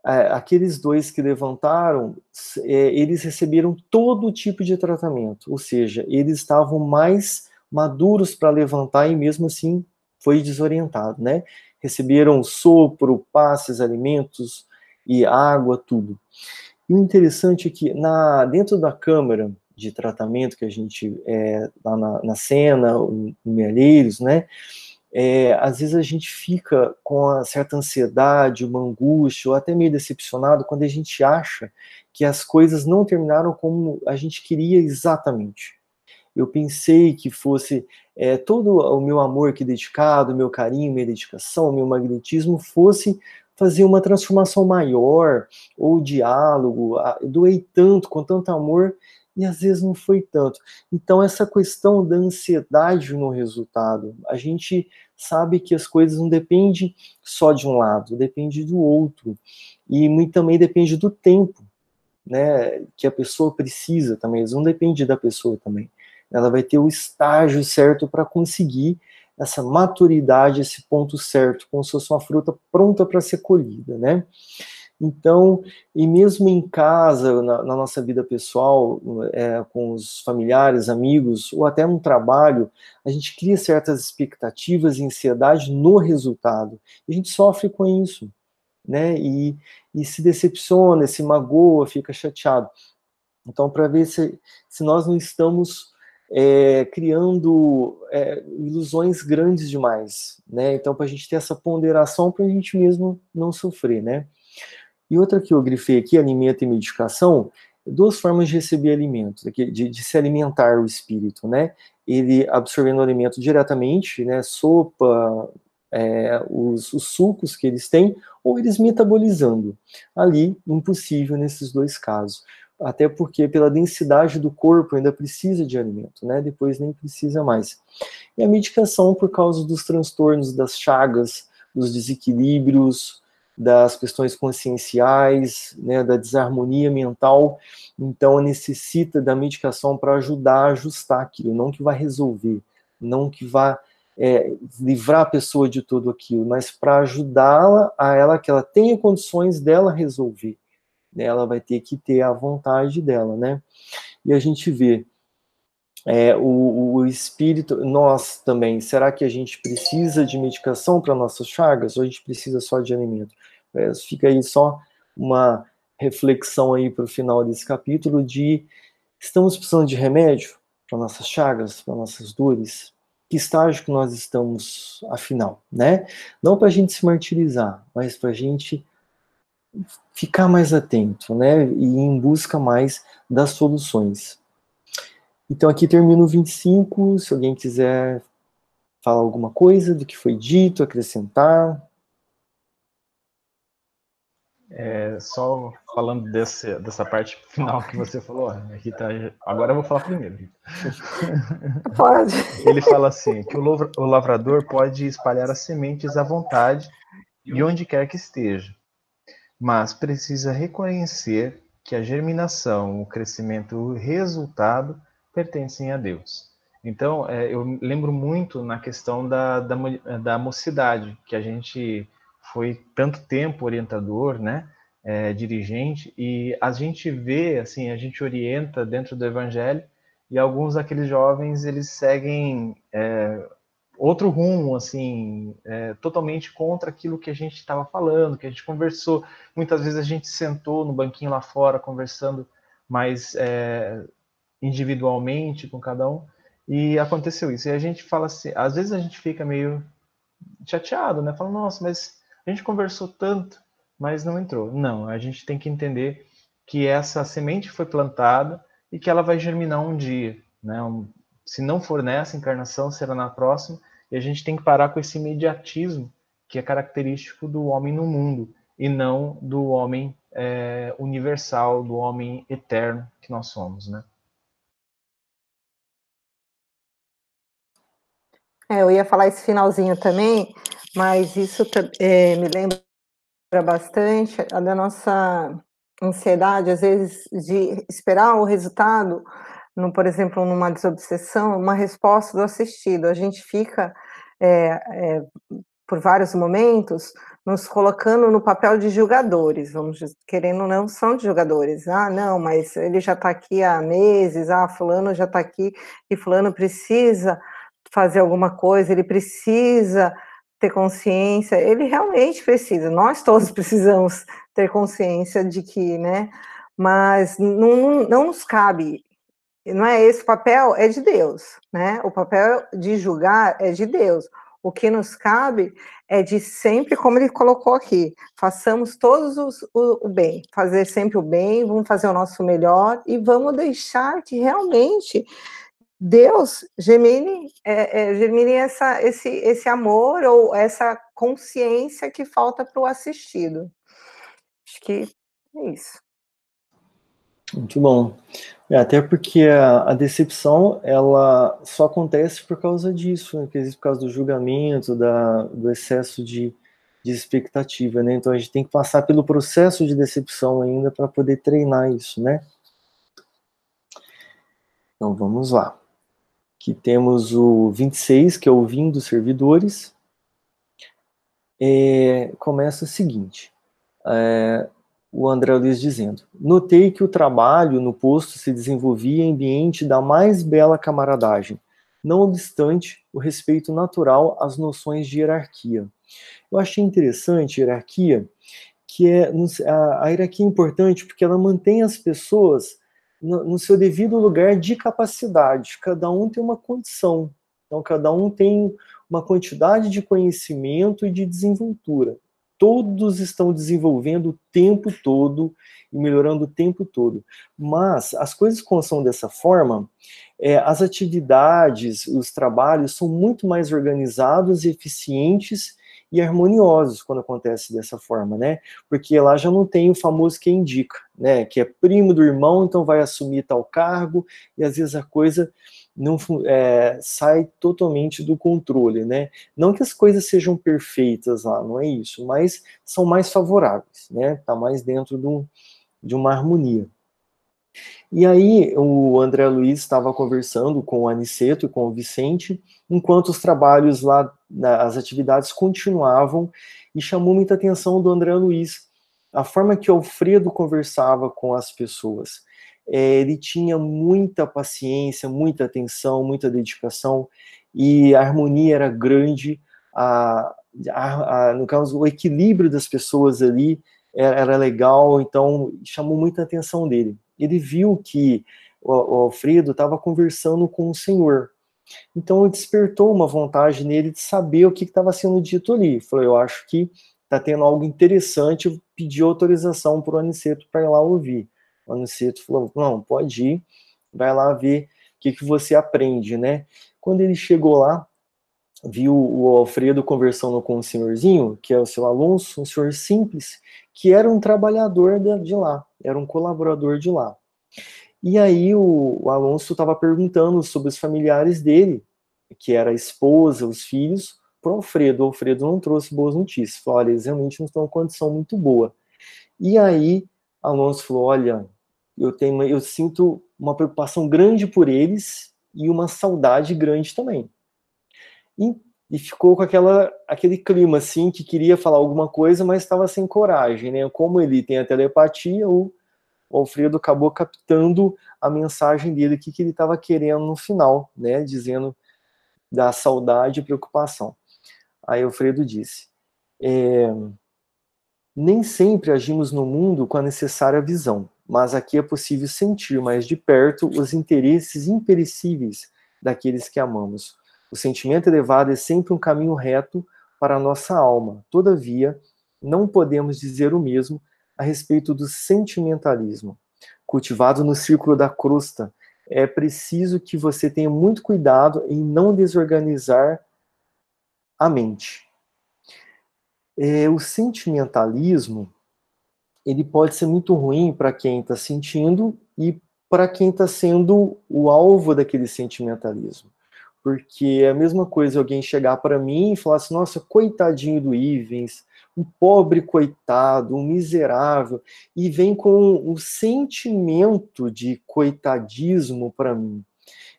aqueles dois que levantaram, é, eles receberam todo tipo de tratamento, ou seja, eles estavam mais maduros para levantar e mesmo assim foi desorientado, né? Receberam sopro, passes, alimentos e água, tudo. E o interessante é que na, dentro da câmara de tratamento que a gente, é, lá na, na cena, no Melheiros, né? é, às vezes a gente fica com uma certa ansiedade, uma angústia, ou até meio decepcionado quando a gente acha que as coisas não terminaram como a gente queria exatamente. Eu pensei que fosse é, todo o meu amor que dedicado, meu carinho, minha dedicação, meu magnetismo fosse fazer uma transformação maior, ou diálogo, doei tanto, com tanto amor, e às vezes não foi tanto. Então, essa questão da ansiedade no resultado, a gente sabe que as coisas não dependem só de um lado, depende do outro. E muito também depende do tempo, né, que a pessoa precisa também, não depende da pessoa também. Ela vai ter o estágio certo para conseguir essa maturidade, esse ponto certo, como se fosse uma fruta pronta para ser colhida, né? Então, e mesmo em casa, na, na nossa vida pessoal, é, com os familiares, amigos, ou até no trabalho, a gente cria certas expectativas e ansiedade no resultado. E a gente sofre com isso, né? E, e se decepciona, se magoa, fica chateado. Então, para ver se, se nós não estamos é, criando é, ilusões grandes demais, né? Então, para a gente ter essa ponderação, para a gente mesmo não sofrer, né? E outra que eu grifei aqui, alimento e medicação, duas formas de receber alimento, de, de, se alimentar o espírito, né? Ele absorvendo o alimento diretamente, né? Sopa, é, os, os, sucos que eles têm, ou eles metabolizando. Ali, impossível nesses dois casos. Até porque, pela densidade do corpo, ainda precisa de alimento, né? Depois nem precisa mais. E a medicação, por causa dos transtornos, das chagas, dos desequilíbrios, das questões conscienciais, né, da desarmonia mental, então necessita da medicação para ajudar a ajustar aquilo, não que vai resolver, não que vá é, livrar a pessoa de tudo aquilo, mas para ajudá-la a ela que ela tenha condições dela resolver. Né, ela vai ter que ter a vontade dela, né? E a gente vê é, o, o, espírito, nós também, será que a gente precisa de medicação para nossas chagas ou a gente precisa só de alimento? É, fica aí só uma reflexão aí para o final desse capítulo de estamos precisando de remédio para nossas chagas, para nossas dores? Que estágio que nós estamos, afinal, né? Não para a gente se martirizar, mas para a gente ficar mais atento, né? E em busca mais das soluções. Então aqui termino o 25, se alguém quiser falar alguma coisa do que foi dito, acrescentar. É, só falando desse, dessa parte final que você falou, Rita, agora eu vou falar primeiro. [laughs] Pode. Ele fala assim, que o lavrador pode espalhar as sementes à vontade e onde quer que esteja, mas precisa reconhecer que a germinação, o crescimento, o resultado pertencem a Deus. Então, é, eu lembro muito na questão da, da, da mocidade, que a gente foi tanto tempo orientador, né, é, dirigente, e a gente vê, assim, a gente orienta dentro do evangelho, e alguns daqueles jovens, eles seguem é, outro rumo, assim, é, totalmente contra aquilo que a gente estava falando, que a gente conversou. Muitas vezes a gente sentou no banquinho lá fora, conversando mais é, individualmente com cada um, e aconteceu isso. E a gente fala assim, às vezes a gente fica meio chateado, né? Fala, nossa, mas a gente conversou tanto, mas não entrou. Não, a gente tem que entender que essa semente foi plantada e que ela vai germinar um dia, né? Se não for nessa encarnação, será na próxima, e a gente tem que parar com esse imediatismo que é característico do homem no mundo e não do homem é, universal, do homem eterno que nós somos, né? É, eu ia falar esse finalzinho também, mas isso é, me lembra bastante da nossa ansiedade, às vezes, de esperar o resultado, no, por exemplo, numa desobsessão, uma resposta do assistido. A gente fica, é, é, por vários momentos, nos colocando no papel de julgadores, vamos dizer, querendo não, são de julgadores. Ah, não, mas ele já está aqui há meses, ah, fulano já está aqui, e fulano precisa fazer alguma coisa, ele precisa ter consciência, ele realmente precisa, nós todos [laughs] precisamos ter consciência de que, né, mas não, não, nos cabe, não é esse papel, é de Deus, né, o papel de julgar é de Deus, o que nos cabe é de sempre, como ele colocou aqui, façamos todos os, o, o, bem, fazer sempre o bem, vamos fazer o nosso melhor e vamos deixar que realmente Deus germine, é, é, essa, esse, esse amor ou essa consciência que falta para o assistido. Acho que é isso. Muito bom. É, até porque a, a, decepção ela só acontece por causa disso, né? por causa do julgamento, da, do excesso de, de expectativa, né? Então a gente tem que passar pelo processo de decepção ainda para poder treinar isso, né? Então vamos lá que temos o 26, que é o dos servidores, é, começa o seguinte, é, o André Luiz dizendo, notei que o trabalho no posto se desenvolvia em ambiente da mais bela camaradagem, não obstante o respeito natural às noções de hierarquia. Eu achei interessante a hierarquia, que é a, a hierarquia é importante porque ela mantém as pessoas no, no seu devido lugar de capacidade. Cada um tem uma condição. Então, cada um tem uma quantidade de conhecimento e de desenvoltura. Todos estão desenvolvendo o tempo todo e melhorando o tempo todo. Mas as coisas quando são dessa forma, é, as atividades, os trabalhos são muito mais organizados e eficientes e harmoniosos quando acontece dessa forma, né? Porque lá já não tem o famoso quem indica, né? Que é primo do irmão, então vai assumir tal cargo, e às vezes a coisa não é, sai totalmente do controle, né? Não que as coisas sejam perfeitas lá, não é isso, mas são mais favoráveis, né? Tá mais dentro de, de uma harmonia. E aí o André Luiz estava conversando com o Aniceto e com o Vicente, enquanto os trabalhos lá, as atividades continuavam, e chamou muita atenção do André Luiz, a forma que o Alfredo conversava com as pessoas. É, ele tinha muita paciência, muita atenção, muita dedicação, e a harmonia era grande, a, a, a, no caso, o equilíbrio das pessoas ali era, era legal, então chamou muita atenção dele ele viu que o, Alfredo estava conversando com o Senhor. Então despertou uma vontade nele de saber o que estava sendo dito ali. Falou, eu acho que está tendo algo interessante, pediu autorização para o Aniceto para ir lá ouvir. O Aniceto falou, não, pode ir, vai lá ver o que, que você aprende, né? Quando ele chegou lá, viu o Alfredo conversando com o senhorzinho, que é o seu Alonso, um senhor simples, que era um trabalhador de lá, era um colaborador de lá. E aí o, o Alonso estava perguntando sobre os familiares dele, que era a esposa, os filhos, para o Alfredo. O Alfredo não trouxe boas notícias. Falou, olha, eles realmente não estão em condição muito boa. E aí Alonso falou, olha, eu tenho, eu sinto uma preocupação grande por eles e uma saudade grande também. E, e ficou com aquela, aquele clima assim que queria falar alguma coisa, mas estava sem coragem, né? Como ele tem a telepatia, o, o Alfredo acabou captando a mensagem dele, o que, que ele estava querendo no final, né? Dizendo da saudade e preocupação. Aí Alfredo disse: é, nem sempre agimos no mundo com a necessária visão, mas aqui é possível sentir mais de perto os interesses imperecíveis daqueles que amamos. O sentimento elevado é sempre um caminho reto para a nossa alma. Todavia, não podemos dizer o mesmo a respeito do sentimentalismo. Cultivado no círculo da crosta, é preciso que você tenha muito cuidado em não desorganizar a mente. É, o sentimentalismo ele pode ser muito ruim para quem está sentindo e para quem está sendo o alvo daquele sentimentalismo. Porque é a mesma coisa alguém chegar para mim e falar assim: nossa, coitadinho do Ivens, um pobre coitado, um miserável, e vem com o sentimento de coitadismo para mim.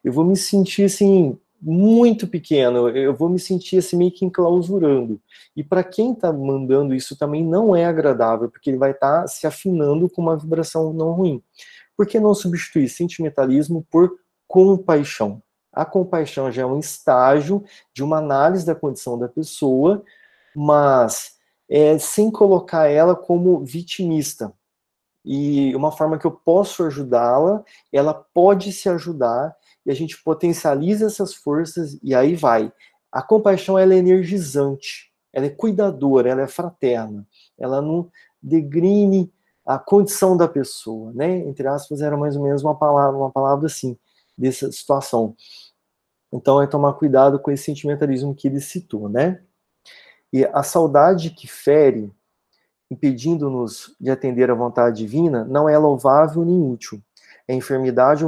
Eu vou me sentir assim, muito pequeno, eu vou me sentir assim meio que enclausurando. E para quem está mandando isso também não é agradável, porque ele vai estar tá se afinando com uma vibração não ruim. Por que não substituir sentimentalismo por compaixão? A compaixão já é um estágio de uma análise da condição da pessoa, mas é, sem colocar ela como vitimista. E uma forma que eu posso ajudá-la, ela pode se ajudar e a gente potencializa essas forças e aí vai. A compaixão ela é energizante, ela é cuidadora, ela é fraterna, ela não degrine a condição da pessoa, né? Entre aspas, era mais ou menos uma palavra, uma palavra assim, dessa situação. Então é tomar cuidado com esse sentimentalismo que ele citou, né? E a saudade que fere, impedindo-nos de atender à vontade divina, não é louvável nem útil. É enfermidade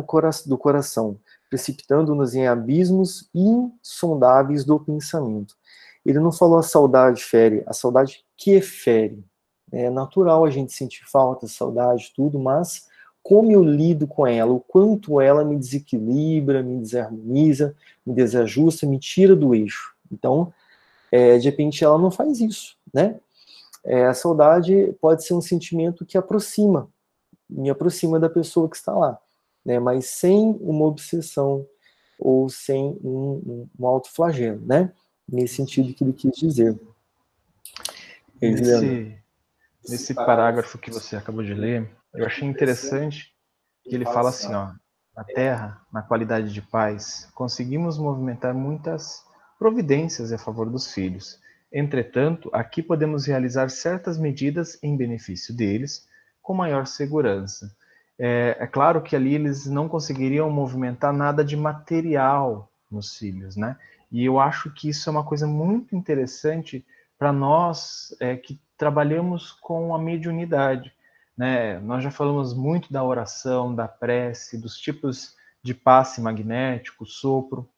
do coração, precipitando-nos em abismos insondáveis do pensamento. Ele não falou a saudade fere, a saudade que fere. É natural a gente sentir falta, saudade, tudo, mas como eu lido com ela, o quanto ela me desequilibra, me desarmoniza, me desajusta, me tira do eixo. Então, é, de repente ela não faz isso, né? É, a saudade pode ser um sentimento que aproxima, me aproxima da pessoa que está lá, né? Mas sem uma obsessão ou sem um, um, um flagelo, né? Nesse sentido que ele quis dizer. Nesse, nesse parágrafo que você acabou de ler, eu achei interessante que ele fala assim, ó, na Terra, na qualidade de paz, conseguimos movimentar muitas providências a favor dos filhos. Entretanto, aqui podemos realizar certas medidas em benefício deles, com maior segurança. É, é, claro que ali eles não conseguiriam movimentar nada de material nos filhos, né? E eu acho que isso é uma coisa muito interessante para nós é, que trabalhamos com a mediunidade. Né? Nós já falamos muito da oração, da prece, dos tipos de passe magnético, sopro,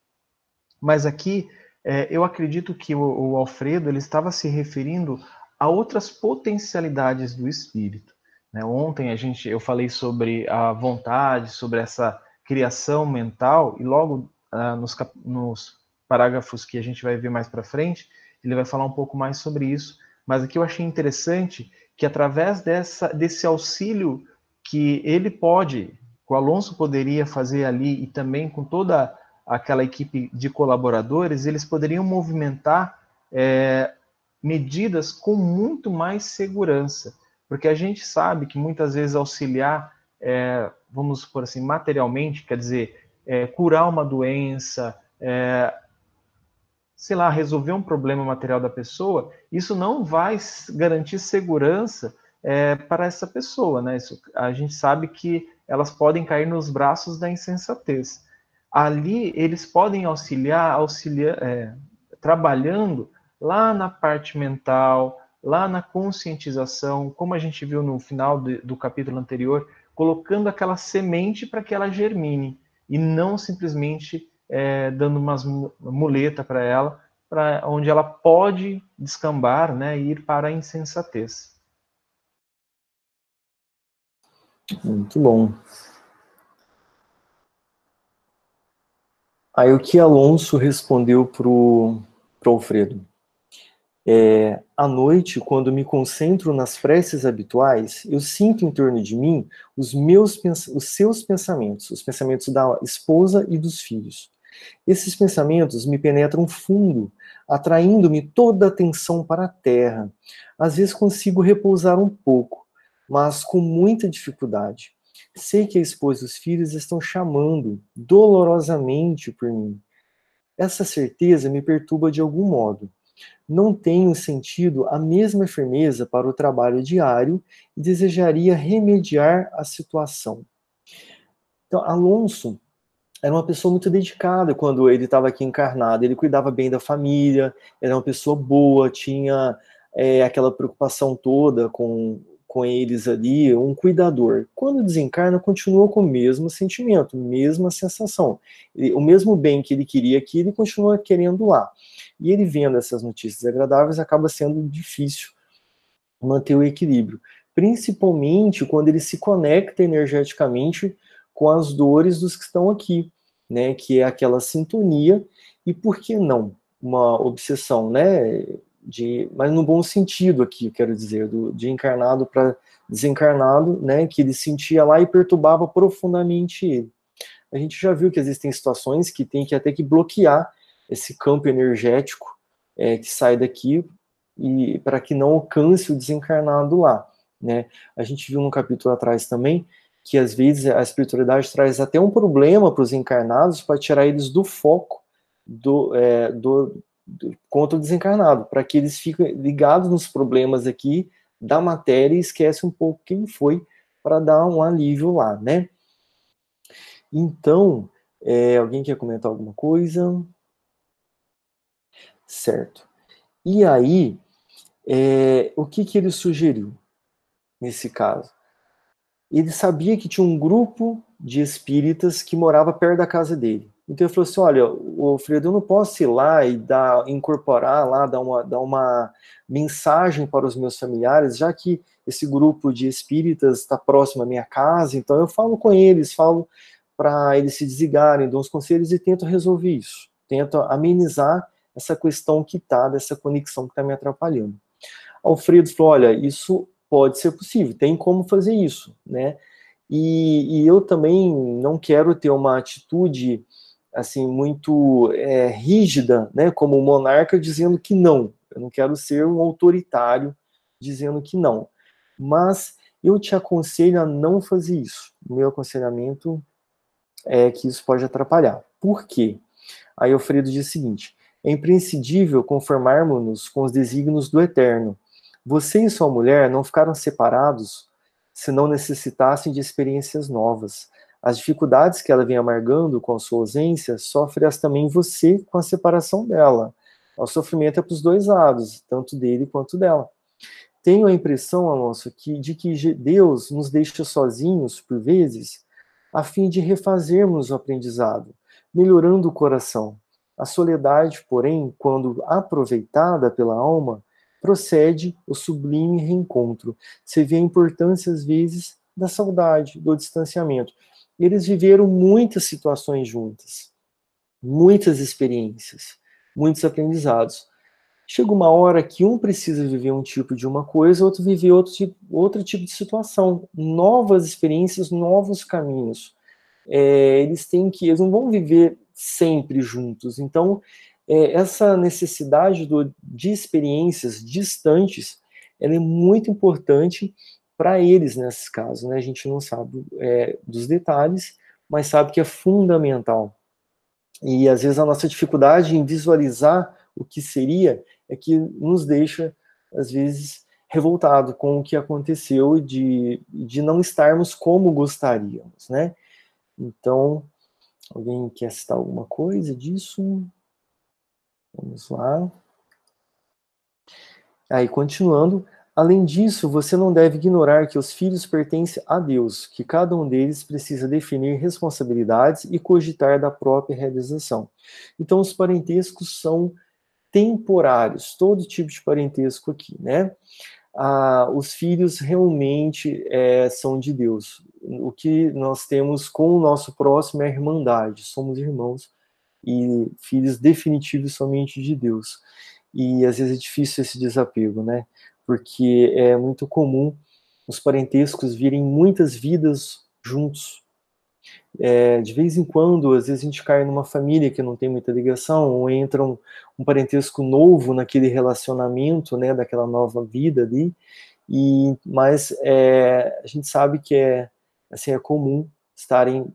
mas aqui é, eu acredito que o, o, Alfredo ele estava se referindo a outras potencialidades do espírito. Né? Ontem a gente, eu falei sobre a vontade, sobre essa criação mental, e logo ah, nos, nos parágrafos que a gente vai ver mais para frente, ele vai falar um pouco mais sobre isso. Mas aqui eu achei interessante que através dessa, desse auxílio que ele pode, que o Alonso poderia fazer ali e também com toda aquela equipe de colaboradores, eles poderiam movimentar é, medidas com muito mais segurança, porque a gente sabe que muitas vezes auxiliar, é, vamos por assim, materialmente, quer dizer, é, curar uma doença, é, sei lá, resolver um problema material da pessoa, isso não vai garantir segurança é, para essa pessoa, né? Isso, a gente sabe que elas podem cair nos braços da insensatez ali eles podem auxiliar, auxiliar é, trabalhando lá na parte mental, lá na conscientização, como a gente viu no final de, do capítulo anterior, colocando aquela semente para que ela germine e não simplesmente é, dando umas muleta para ela, para onde ela pode descambar, né, e ir para a insensatez. Muito bom. Aí o que Alonso respondeu pro, pro Alfredo? É, à noite, quando me concentro nas preces habituais, eu sinto em torno de mim os meus os seus pensamentos, os pensamentos da esposa e dos filhos. Esses pensamentos me penetram fundo, atraindo-me toda a atenção para a terra. Às vezes consigo repousar um pouco, mas com muita dificuldade. Sei que a esposa e os filhos estão chamando dolorosamente por mim. Essa certeza me perturba de algum modo. não tenho sentido a mesma firmeza para o trabalho diário e desejaria remediar a situação. Então, Alonso era uma pessoa muito dedicada quando ele estava aqui encarnado. Ele cuidava bem da família, era uma pessoa boa, tinha é, aquela preocupação toda com, com eles ali, um cuidador. Quando desencarna, continua com o mesmo sentimento, mesma sensação. o mesmo bem que ele queria aqui, ele continua querendo lá. E ele vendo essas notícias agradáveis, acaba sendo difícil manter o equilíbrio. Principalmente quando ele se conecta energeticamente com as dores dos que estão aqui, né? Que é aquela sintonia, e por que não? Uma obsessão, né? De, mas no bom sentido aqui, quero dizer, do, de encarnado para desencarnado, né? Que ele sentia lá e perturbava profundamente ele. A gente já viu que existem situações que tem que até que bloquear esse campo energético é, que sai daqui e para que não alcance o desencarnado lá, né? A gente viu no capítulo atrás também que às vezes a espiritualidade traz até um problema para os encarnados para tirar eles do foco do, é, do contra o desencarnado, para que eles fiquem ligados nos problemas aqui da matéria e esquecem um pouco quem foi para dar um alívio lá, né? Então, é, alguém quer comentar alguma coisa? Certo. E aí, é, o que, que ele sugeriu nesse caso? Ele sabia que tinha um grupo de espíritas que morava perto da casa dele. Então ele falou assim: olha, o Alfredo, eu não posso ir lá e dar, incorporar lá, dar uma, dar uma mensagem para os meus familiares, já que esse grupo de espíritas está próximo à minha casa, então eu falo com eles, falo para eles se desligarem, dou uns conselhos e tento resolver isso. Tento amenizar essa questão que está, dessa conexão que está me atrapalhando. Alfredo falou: olha, isso pode ser possível, tem como fazer isso, né? E, e eu também não quero ter uma atitude assim muito é, rígida, né, como monarca dizendo que não. Eu não quero ser um autoritário dizendo que não. Mas eu te aconselho a não fazer isso. O meu aconselhamento é que isso pode atrapalhar. Por quê? Aí Alfredo diz o seguinte: é imprescindível conformarmos-nos com os desígnios do Eterno. Você e sua mulher não ficaram separados se não necessitassem de experiências novas. As dificuldades que ela vem amargando com a sua ausência, sofre-as também você com a separação dela. O sofrimento é para os dois lados, tanto dele quanto dela. Tenho a impressão, Alonso, que, de que Deus nos deixa sozinhos, por vezes, a fim de refazermos o aprendizado, melhorando o coração. A soledade, porém, quando aproveitada pela alma, procede o sublime reencontro. Você vê a importância, às vezes, da saudade, do distanciamento. Eles viveram muitas situações juntas, muitas experiências, muitos aprendizados. Chega uma hora que um precisa viver um tipo de uma coisa, outro viver outro tipo, outro tipo de situação, novas experiências, novos caminhos. É, eles têm que, eles não vão viver sempre juntos. Então, é, essa necessidade do, de experiências distantes, ela é muito importante para eles nesses casos. Né? A gente não sabe é, dos detalhes, mas sabe que é fundamental. E às vezes a nossa dificuldade em visualizar o que seria é que nos deixa, às vezes, revoltado com o que aconteceu de, de não estarmos como gostaríamos, né? Então, Alguém quer citar alguma coisa disso? Vamos lá. Aí, continuando. Além disso, você não deve ignorar que os filhos pertencem a Deus, que cada um deles precisa definir responsabilidades e cogitar da própria realização. Então, os parentescos são temporários, todo tipo de parentesco aqui, né? ah, os filhos realmente é, são de Deus. O que nós temos com o nosso próximo é a irmandade, somos irmãos e filhos definitivos somente de Deus. E às vezes é difícil esse desapego, né? Porque é muito comum os parentescos virem muitas vidas juntos, é, de vez em quando, às vezes a gente cai numa família que não tem muita ligação, ou entra um, um parentesco novo naquele relacionamento, né, daquela nova vida ali, e, mas é, a gente sabe que é, assim, é comum estarem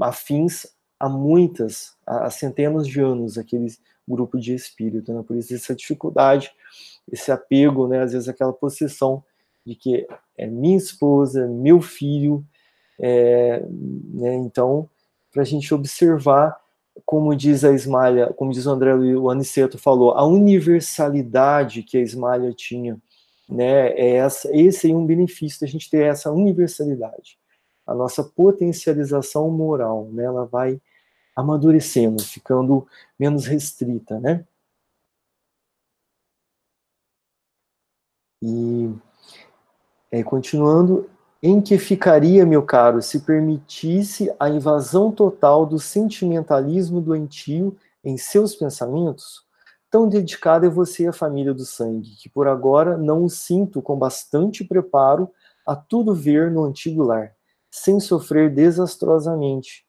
afins há muitas, há centenas de anos, aqueles, grupo de espírito, né? Por isso essa dificuldade, esse apego, né? Às vezes aquela possessão de que é minha esposa, meu filho, é, né? Então, para a gente observar, como diz a Esmalha, como diz o André o Aniceto falou, a universalidade que a Esmalha tinha, né? É essa, esse é um benefício da gente ter essa universalidade. A nossa potencialização moral, né? Ela vai amadurecendo, ficando menos restrita, né? E é, continuando, em que ficaria, meu caro, se permitisse a invasão total do sentimentalismo doentio em seus pensamentos? Tão dedicado é você à família do sangue, que por agora não o sinto com bastante preparo a tudo ver no antigo lar, sem sofrer desastrosamente,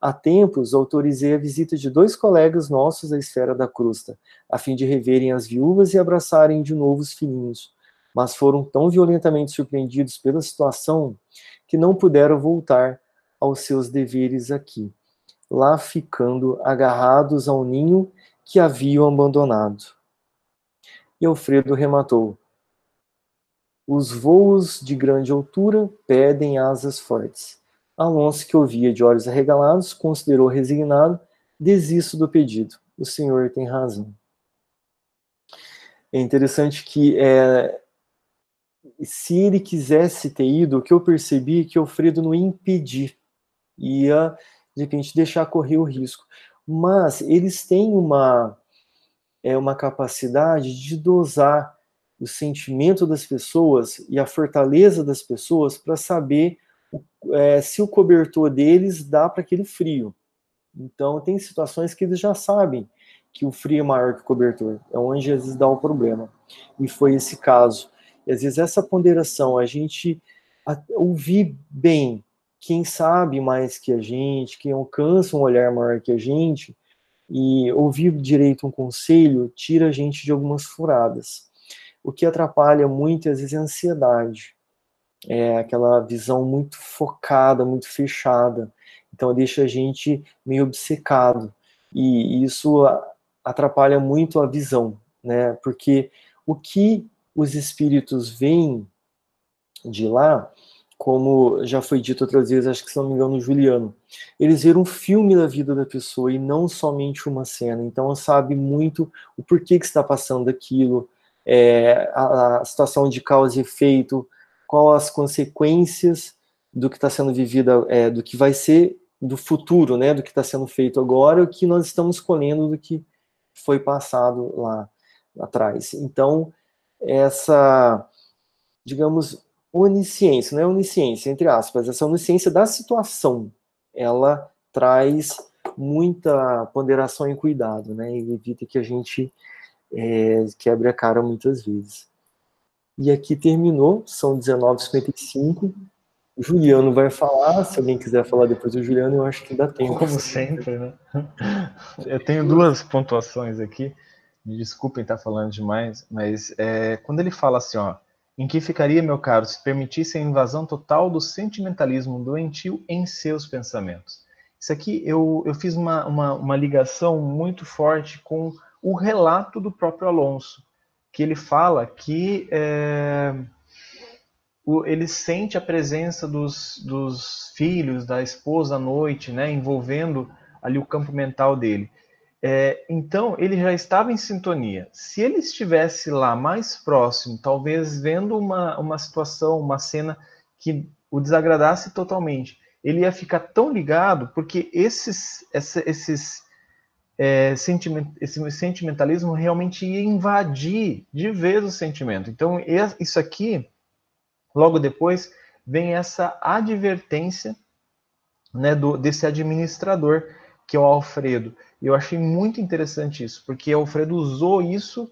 Há tempos, autorizei a visita de dois colegas nossos à esfera da crusta, a fim de reverem as viúvas e abraçarem de novo os filhinhos, mas foram tão violentamente surpreendidos pela situação que não puderam voltar aos seus deveres aqui, lá ficando agarrados ao ninho que haviam abandonado. E Alfredo rematou: Os voos de grande altura pedem asas fortes Alonso, que ouvia de olhos arregalados, considerou resignado, desisto do pedido. O senhor tem razão. É interessante que é, se ele quisesse ter ido, o que eu percebi é que Alfredo não ia impedir, ia de repente deixar correr o risco. Mas eles têm uma é uma capacidade de dosar o sentimento das pessoas e a fortaleza das pessoas para saber é, se o cobertor deles dá para aquele frio. Então, tem situações que eles já sabem que o frio é maior que o cobertor, é onde às vezes dá o problema. E foi esse caso. E às vezes essa ponderação, a gente ouvir bem quem sabe mais que a gente, quem alcança um olhar maior que a gente, e ouvir direito um conselho tira a gente de algumas furadas. O que atrapalha muito, às vezes, é a ansiedade é aquela visão muito focada, muito fechada. Então deixa a gente meio obcecado. E isso atrapalha muito a visão, né? Porque o que os espíritos veem de lá, como já foi dito outras vezes, acho que se não me engano, Juliano, eles viram um filme da vida da pessoa e não somente uma cena. Então, sabe muito o porquê que está passando aquilo, é, a, a situação de causa e efeito, qual as consequências do que está sendo vivido, é, do que vai ser do futuro, né, do que está sendo feito agora, o que nós estamos colhendo do que foi passado lá atrás. Então, essa, digamos, onisciência, não é onisciência, entre aspas, essa onisciência da situação, ela traz muita ponderação e cuidado, né, e evita que a gente é, quebre a cara muitas vezes. E aqui terminou, são 19h55. O Juliano vai falar, se alguém quiser falar depois do Juliano, eu acho que dá tempo. Como sempre, né? Eu tenho duas pontuações aqui. Me desculpem estar falando demais, mas é, quando ele fala assim, ó, em que ficaria, meu caro, se permitisse a invasão total do sentimentalismo doentio em seus pensamentos? Isso aqui eu, eu fiz uma, uma, uma ligação muito forte com o relato do próprio Alonso que ele fala que é, o, ele sente a presença dos, dos, filhos, da esposa à noite, né, envolvendo ali o campo mental dele. É, então, ele já estava em sintonia. Se ele estivesse lá mais próximo, talvez vendo uma, uma situação, uma cena que o desagradasse totalmente, ele ia ficar tão ligado, porque esses, esses é, sentiment, esse sentimentalismo realmente ia invadir de vez o sentimento. Então, isso aqui, logo depois, vem essa advertência né, do, desse administrador, que é o Alfredo. E eu achei muito interessante isso, porque o Alfredo usou isso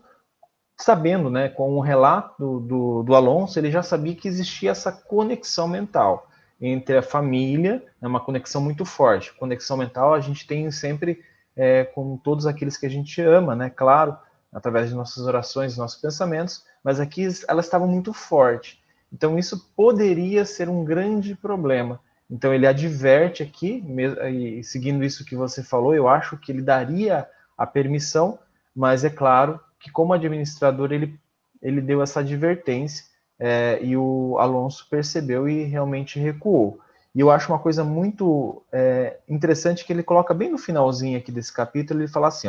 sabendo, né, com o relato do, do Alonso, ele já sabia que existia essa conexão mental entre a família, é uma conexão muito forte. Conexão mental a gente tem sempre é, com todos aqueles que a gente ama, né? Claro, através de nossas orações, nossos pensamentos, mas aqui ela estava muito forte. Então isso poderia ser um grande problema. Então ele adverte aqui, e seguindo isso que você falou, eu acho que ele daria a permissão, mas é claro que como administrador ele, ele deu essa advertência é, e o Alonso percebeu e realmente recuou. E eu acho uma coisa muito é, interessante que ele coloca bem no finalzinho aqui desse capítulo, ele fala assim,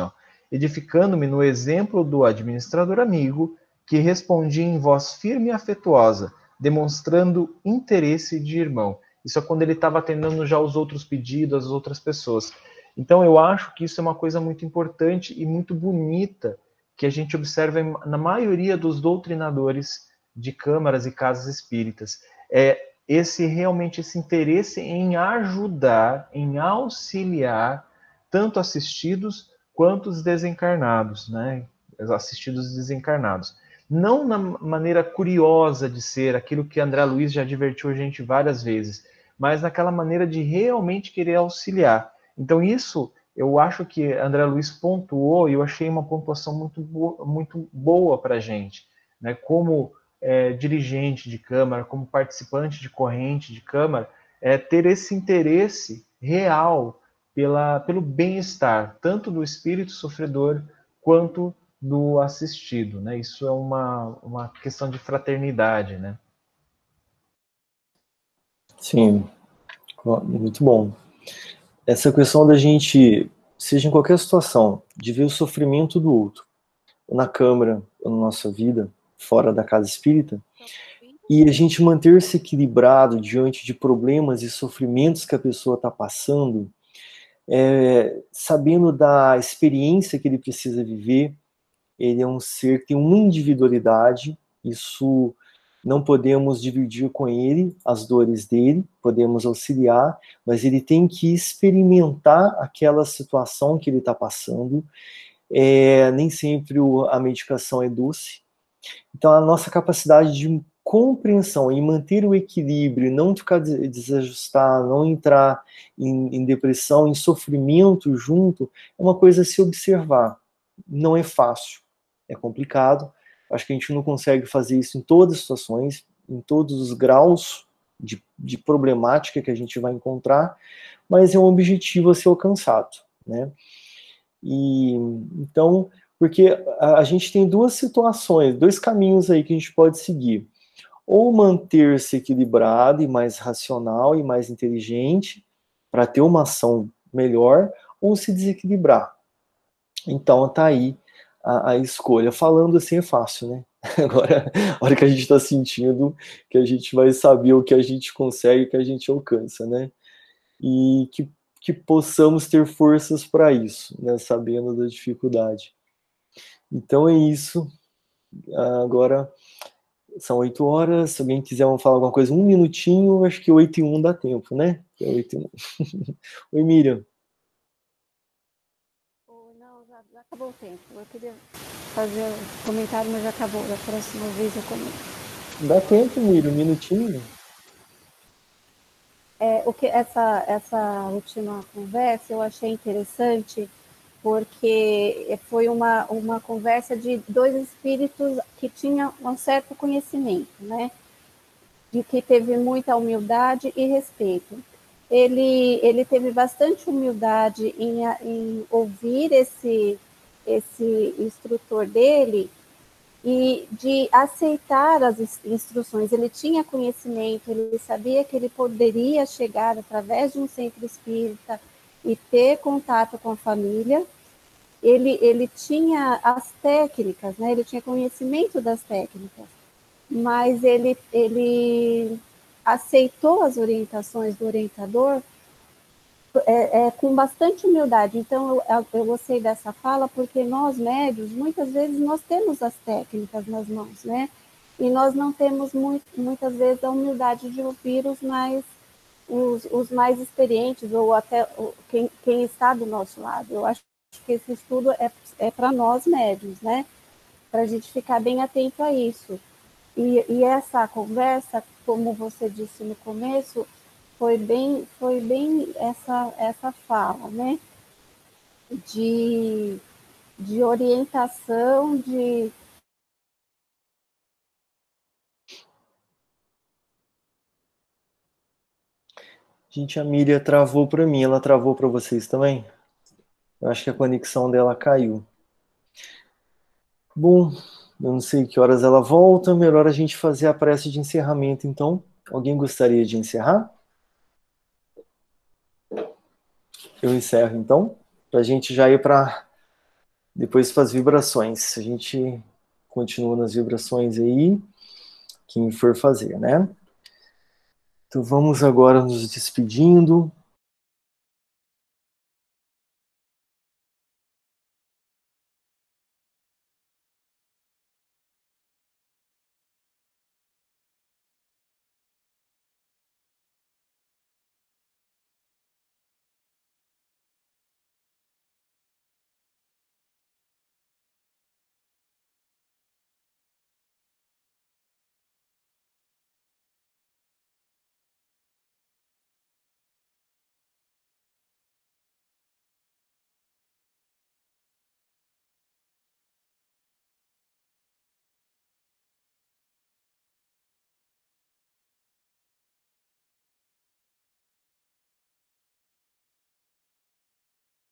edificando-me no exemplo do administrador amigo, que respondia em voz firme e afetuosa, demonstrando interesse de irmão. Isso é quando ele estava atendendo já os outros pedidos, as outras pessoas. Então eu acho que isso é uma coisa muito importante e muito bonita que a gente observa na maioria dos doutrinadores de câmaras e casas espíritas. É esse realmente esse interesse em ajudar, em auxiliar tanto assistidos quanto os desencarnados, né? Assistidos desencarnados. Não na maneira curiosa de ser, aquilo que André Luiz já advertiu a gente várias vezes, mas naquela maneira de realmente querer auxiliar. Então, isso eu acho que André Luiz pontuou e eu achei uma pontuação muito boa, muito boa para a gente. Né? Como é, dirigente de Câmara, como participante de corrente de Câmara, é ter esse interesse real pela, pelo bem-estar, tanto do espírito sofredor quanto do assistido. Né? Isso é uma, uma questão de fraternidade. Né? Sim, muito bom. Essa questão da gente, seja em qualquer situação, de ver o sofrimento do outro, na Câmara, na nossa vida, fora da casa espírita, e a gente manter-se equilibrado diante de problemas e sofrimentos que a pessoa está passando, é, sabendo da experiência que ele precisa viver, ele é um ser que tem uma individualidade, isso não podemos dividir com ele as dores dele, podemos auxiliar, mas ele tem que experimentar aquela situação que ele está passando. É, nem sempre a medicação é doce, então, a nossa capacidade de compreensão e manter o equilíbrio, não ficar desajustar, não entrar em, em, depressão, em sofrimento junto, é uma coisa a se observar. Não é fácil, é complicado. Acho que a gente não consegue fazer isso em todas as situações, em todos os graus de, de problemática que a gente vai encontrar, mas é um objetivo a ser alcançado, né? E então porque a, a gente tem duas situações, dois caminhos aí que a gente pode seguir. Ou manter-se equilibrado e mais racional e mais inteligente para ter uma ação melhor, ou se desequilibrar. Então tá aí a, a, escolha. Falando assim é fácil, né? [laughs] Agora, a hora que a gente está sentindo, que a gente vai saber o que a gente consegue, que a gente alcança, né? E que, que possamos ter forças para isso, né? Sabendo da dificuldade. Então é isso. Agora são oito horas. Se alguém quiser falar alguma coisa, um minutinho, acho que oito e um dá tempo, né? É oito e um. [laughs] Oi, Miriam. Não, já, já, acabou o tempo. Eu queria fazer um comentário, mas já acabou. Da próxima vez eu comento. Dá tempo, Miriam, um minutinho. É, o que essa, essa última conversa eu achei interessante porque foi uma, uma conversa de dois espíritos que tinham um certo conhecimento, né? De que teve muita humildade e respeito. Ele, ele teve bastante humildade em, em ouvir esse, esse instrutor dele e de aceitar as instruções. Ele tinha conhecimento, ele sabia que ele poderia chegar através de um centro espírita e ter contato com a família, ele, ele tinha as técnicas, né? ele tinha conhecimento das técnicas, mas ele, ele aceitou as orientações do orientador é, é, com bastante humildade. Então, eu, eu gostei dessa fala, porque nós, médios, muitas vezes nós temos as técnicas nas mãos, né? E nós não temos muito, muitas vezes a humildade de ouvir os mais os, os mais experientes ou até quem, quem está do nosso lado. Eu acho que esse estudo é, é para nós médios, né? Para a gente ficar bem atento a isso. E, e, essa conversa, como você disse no começo, foi bem, foi bem essa, essa fala, né? De, de orientação, de, Gente, a Miriam travou para mim, ela travou para vocês também? Eu acho que a conexão dela caiu. Bom, eu não sei que horas ela volta, melhor a gente fazer a prece de encerramento, então. Alguém gostaria de encerrar? Eu encerro, então, para a gente já ir para depois para as vibrações. A gente continua nas vibrações aí, quem for fazer, né? Então vamos agora nos despedindo.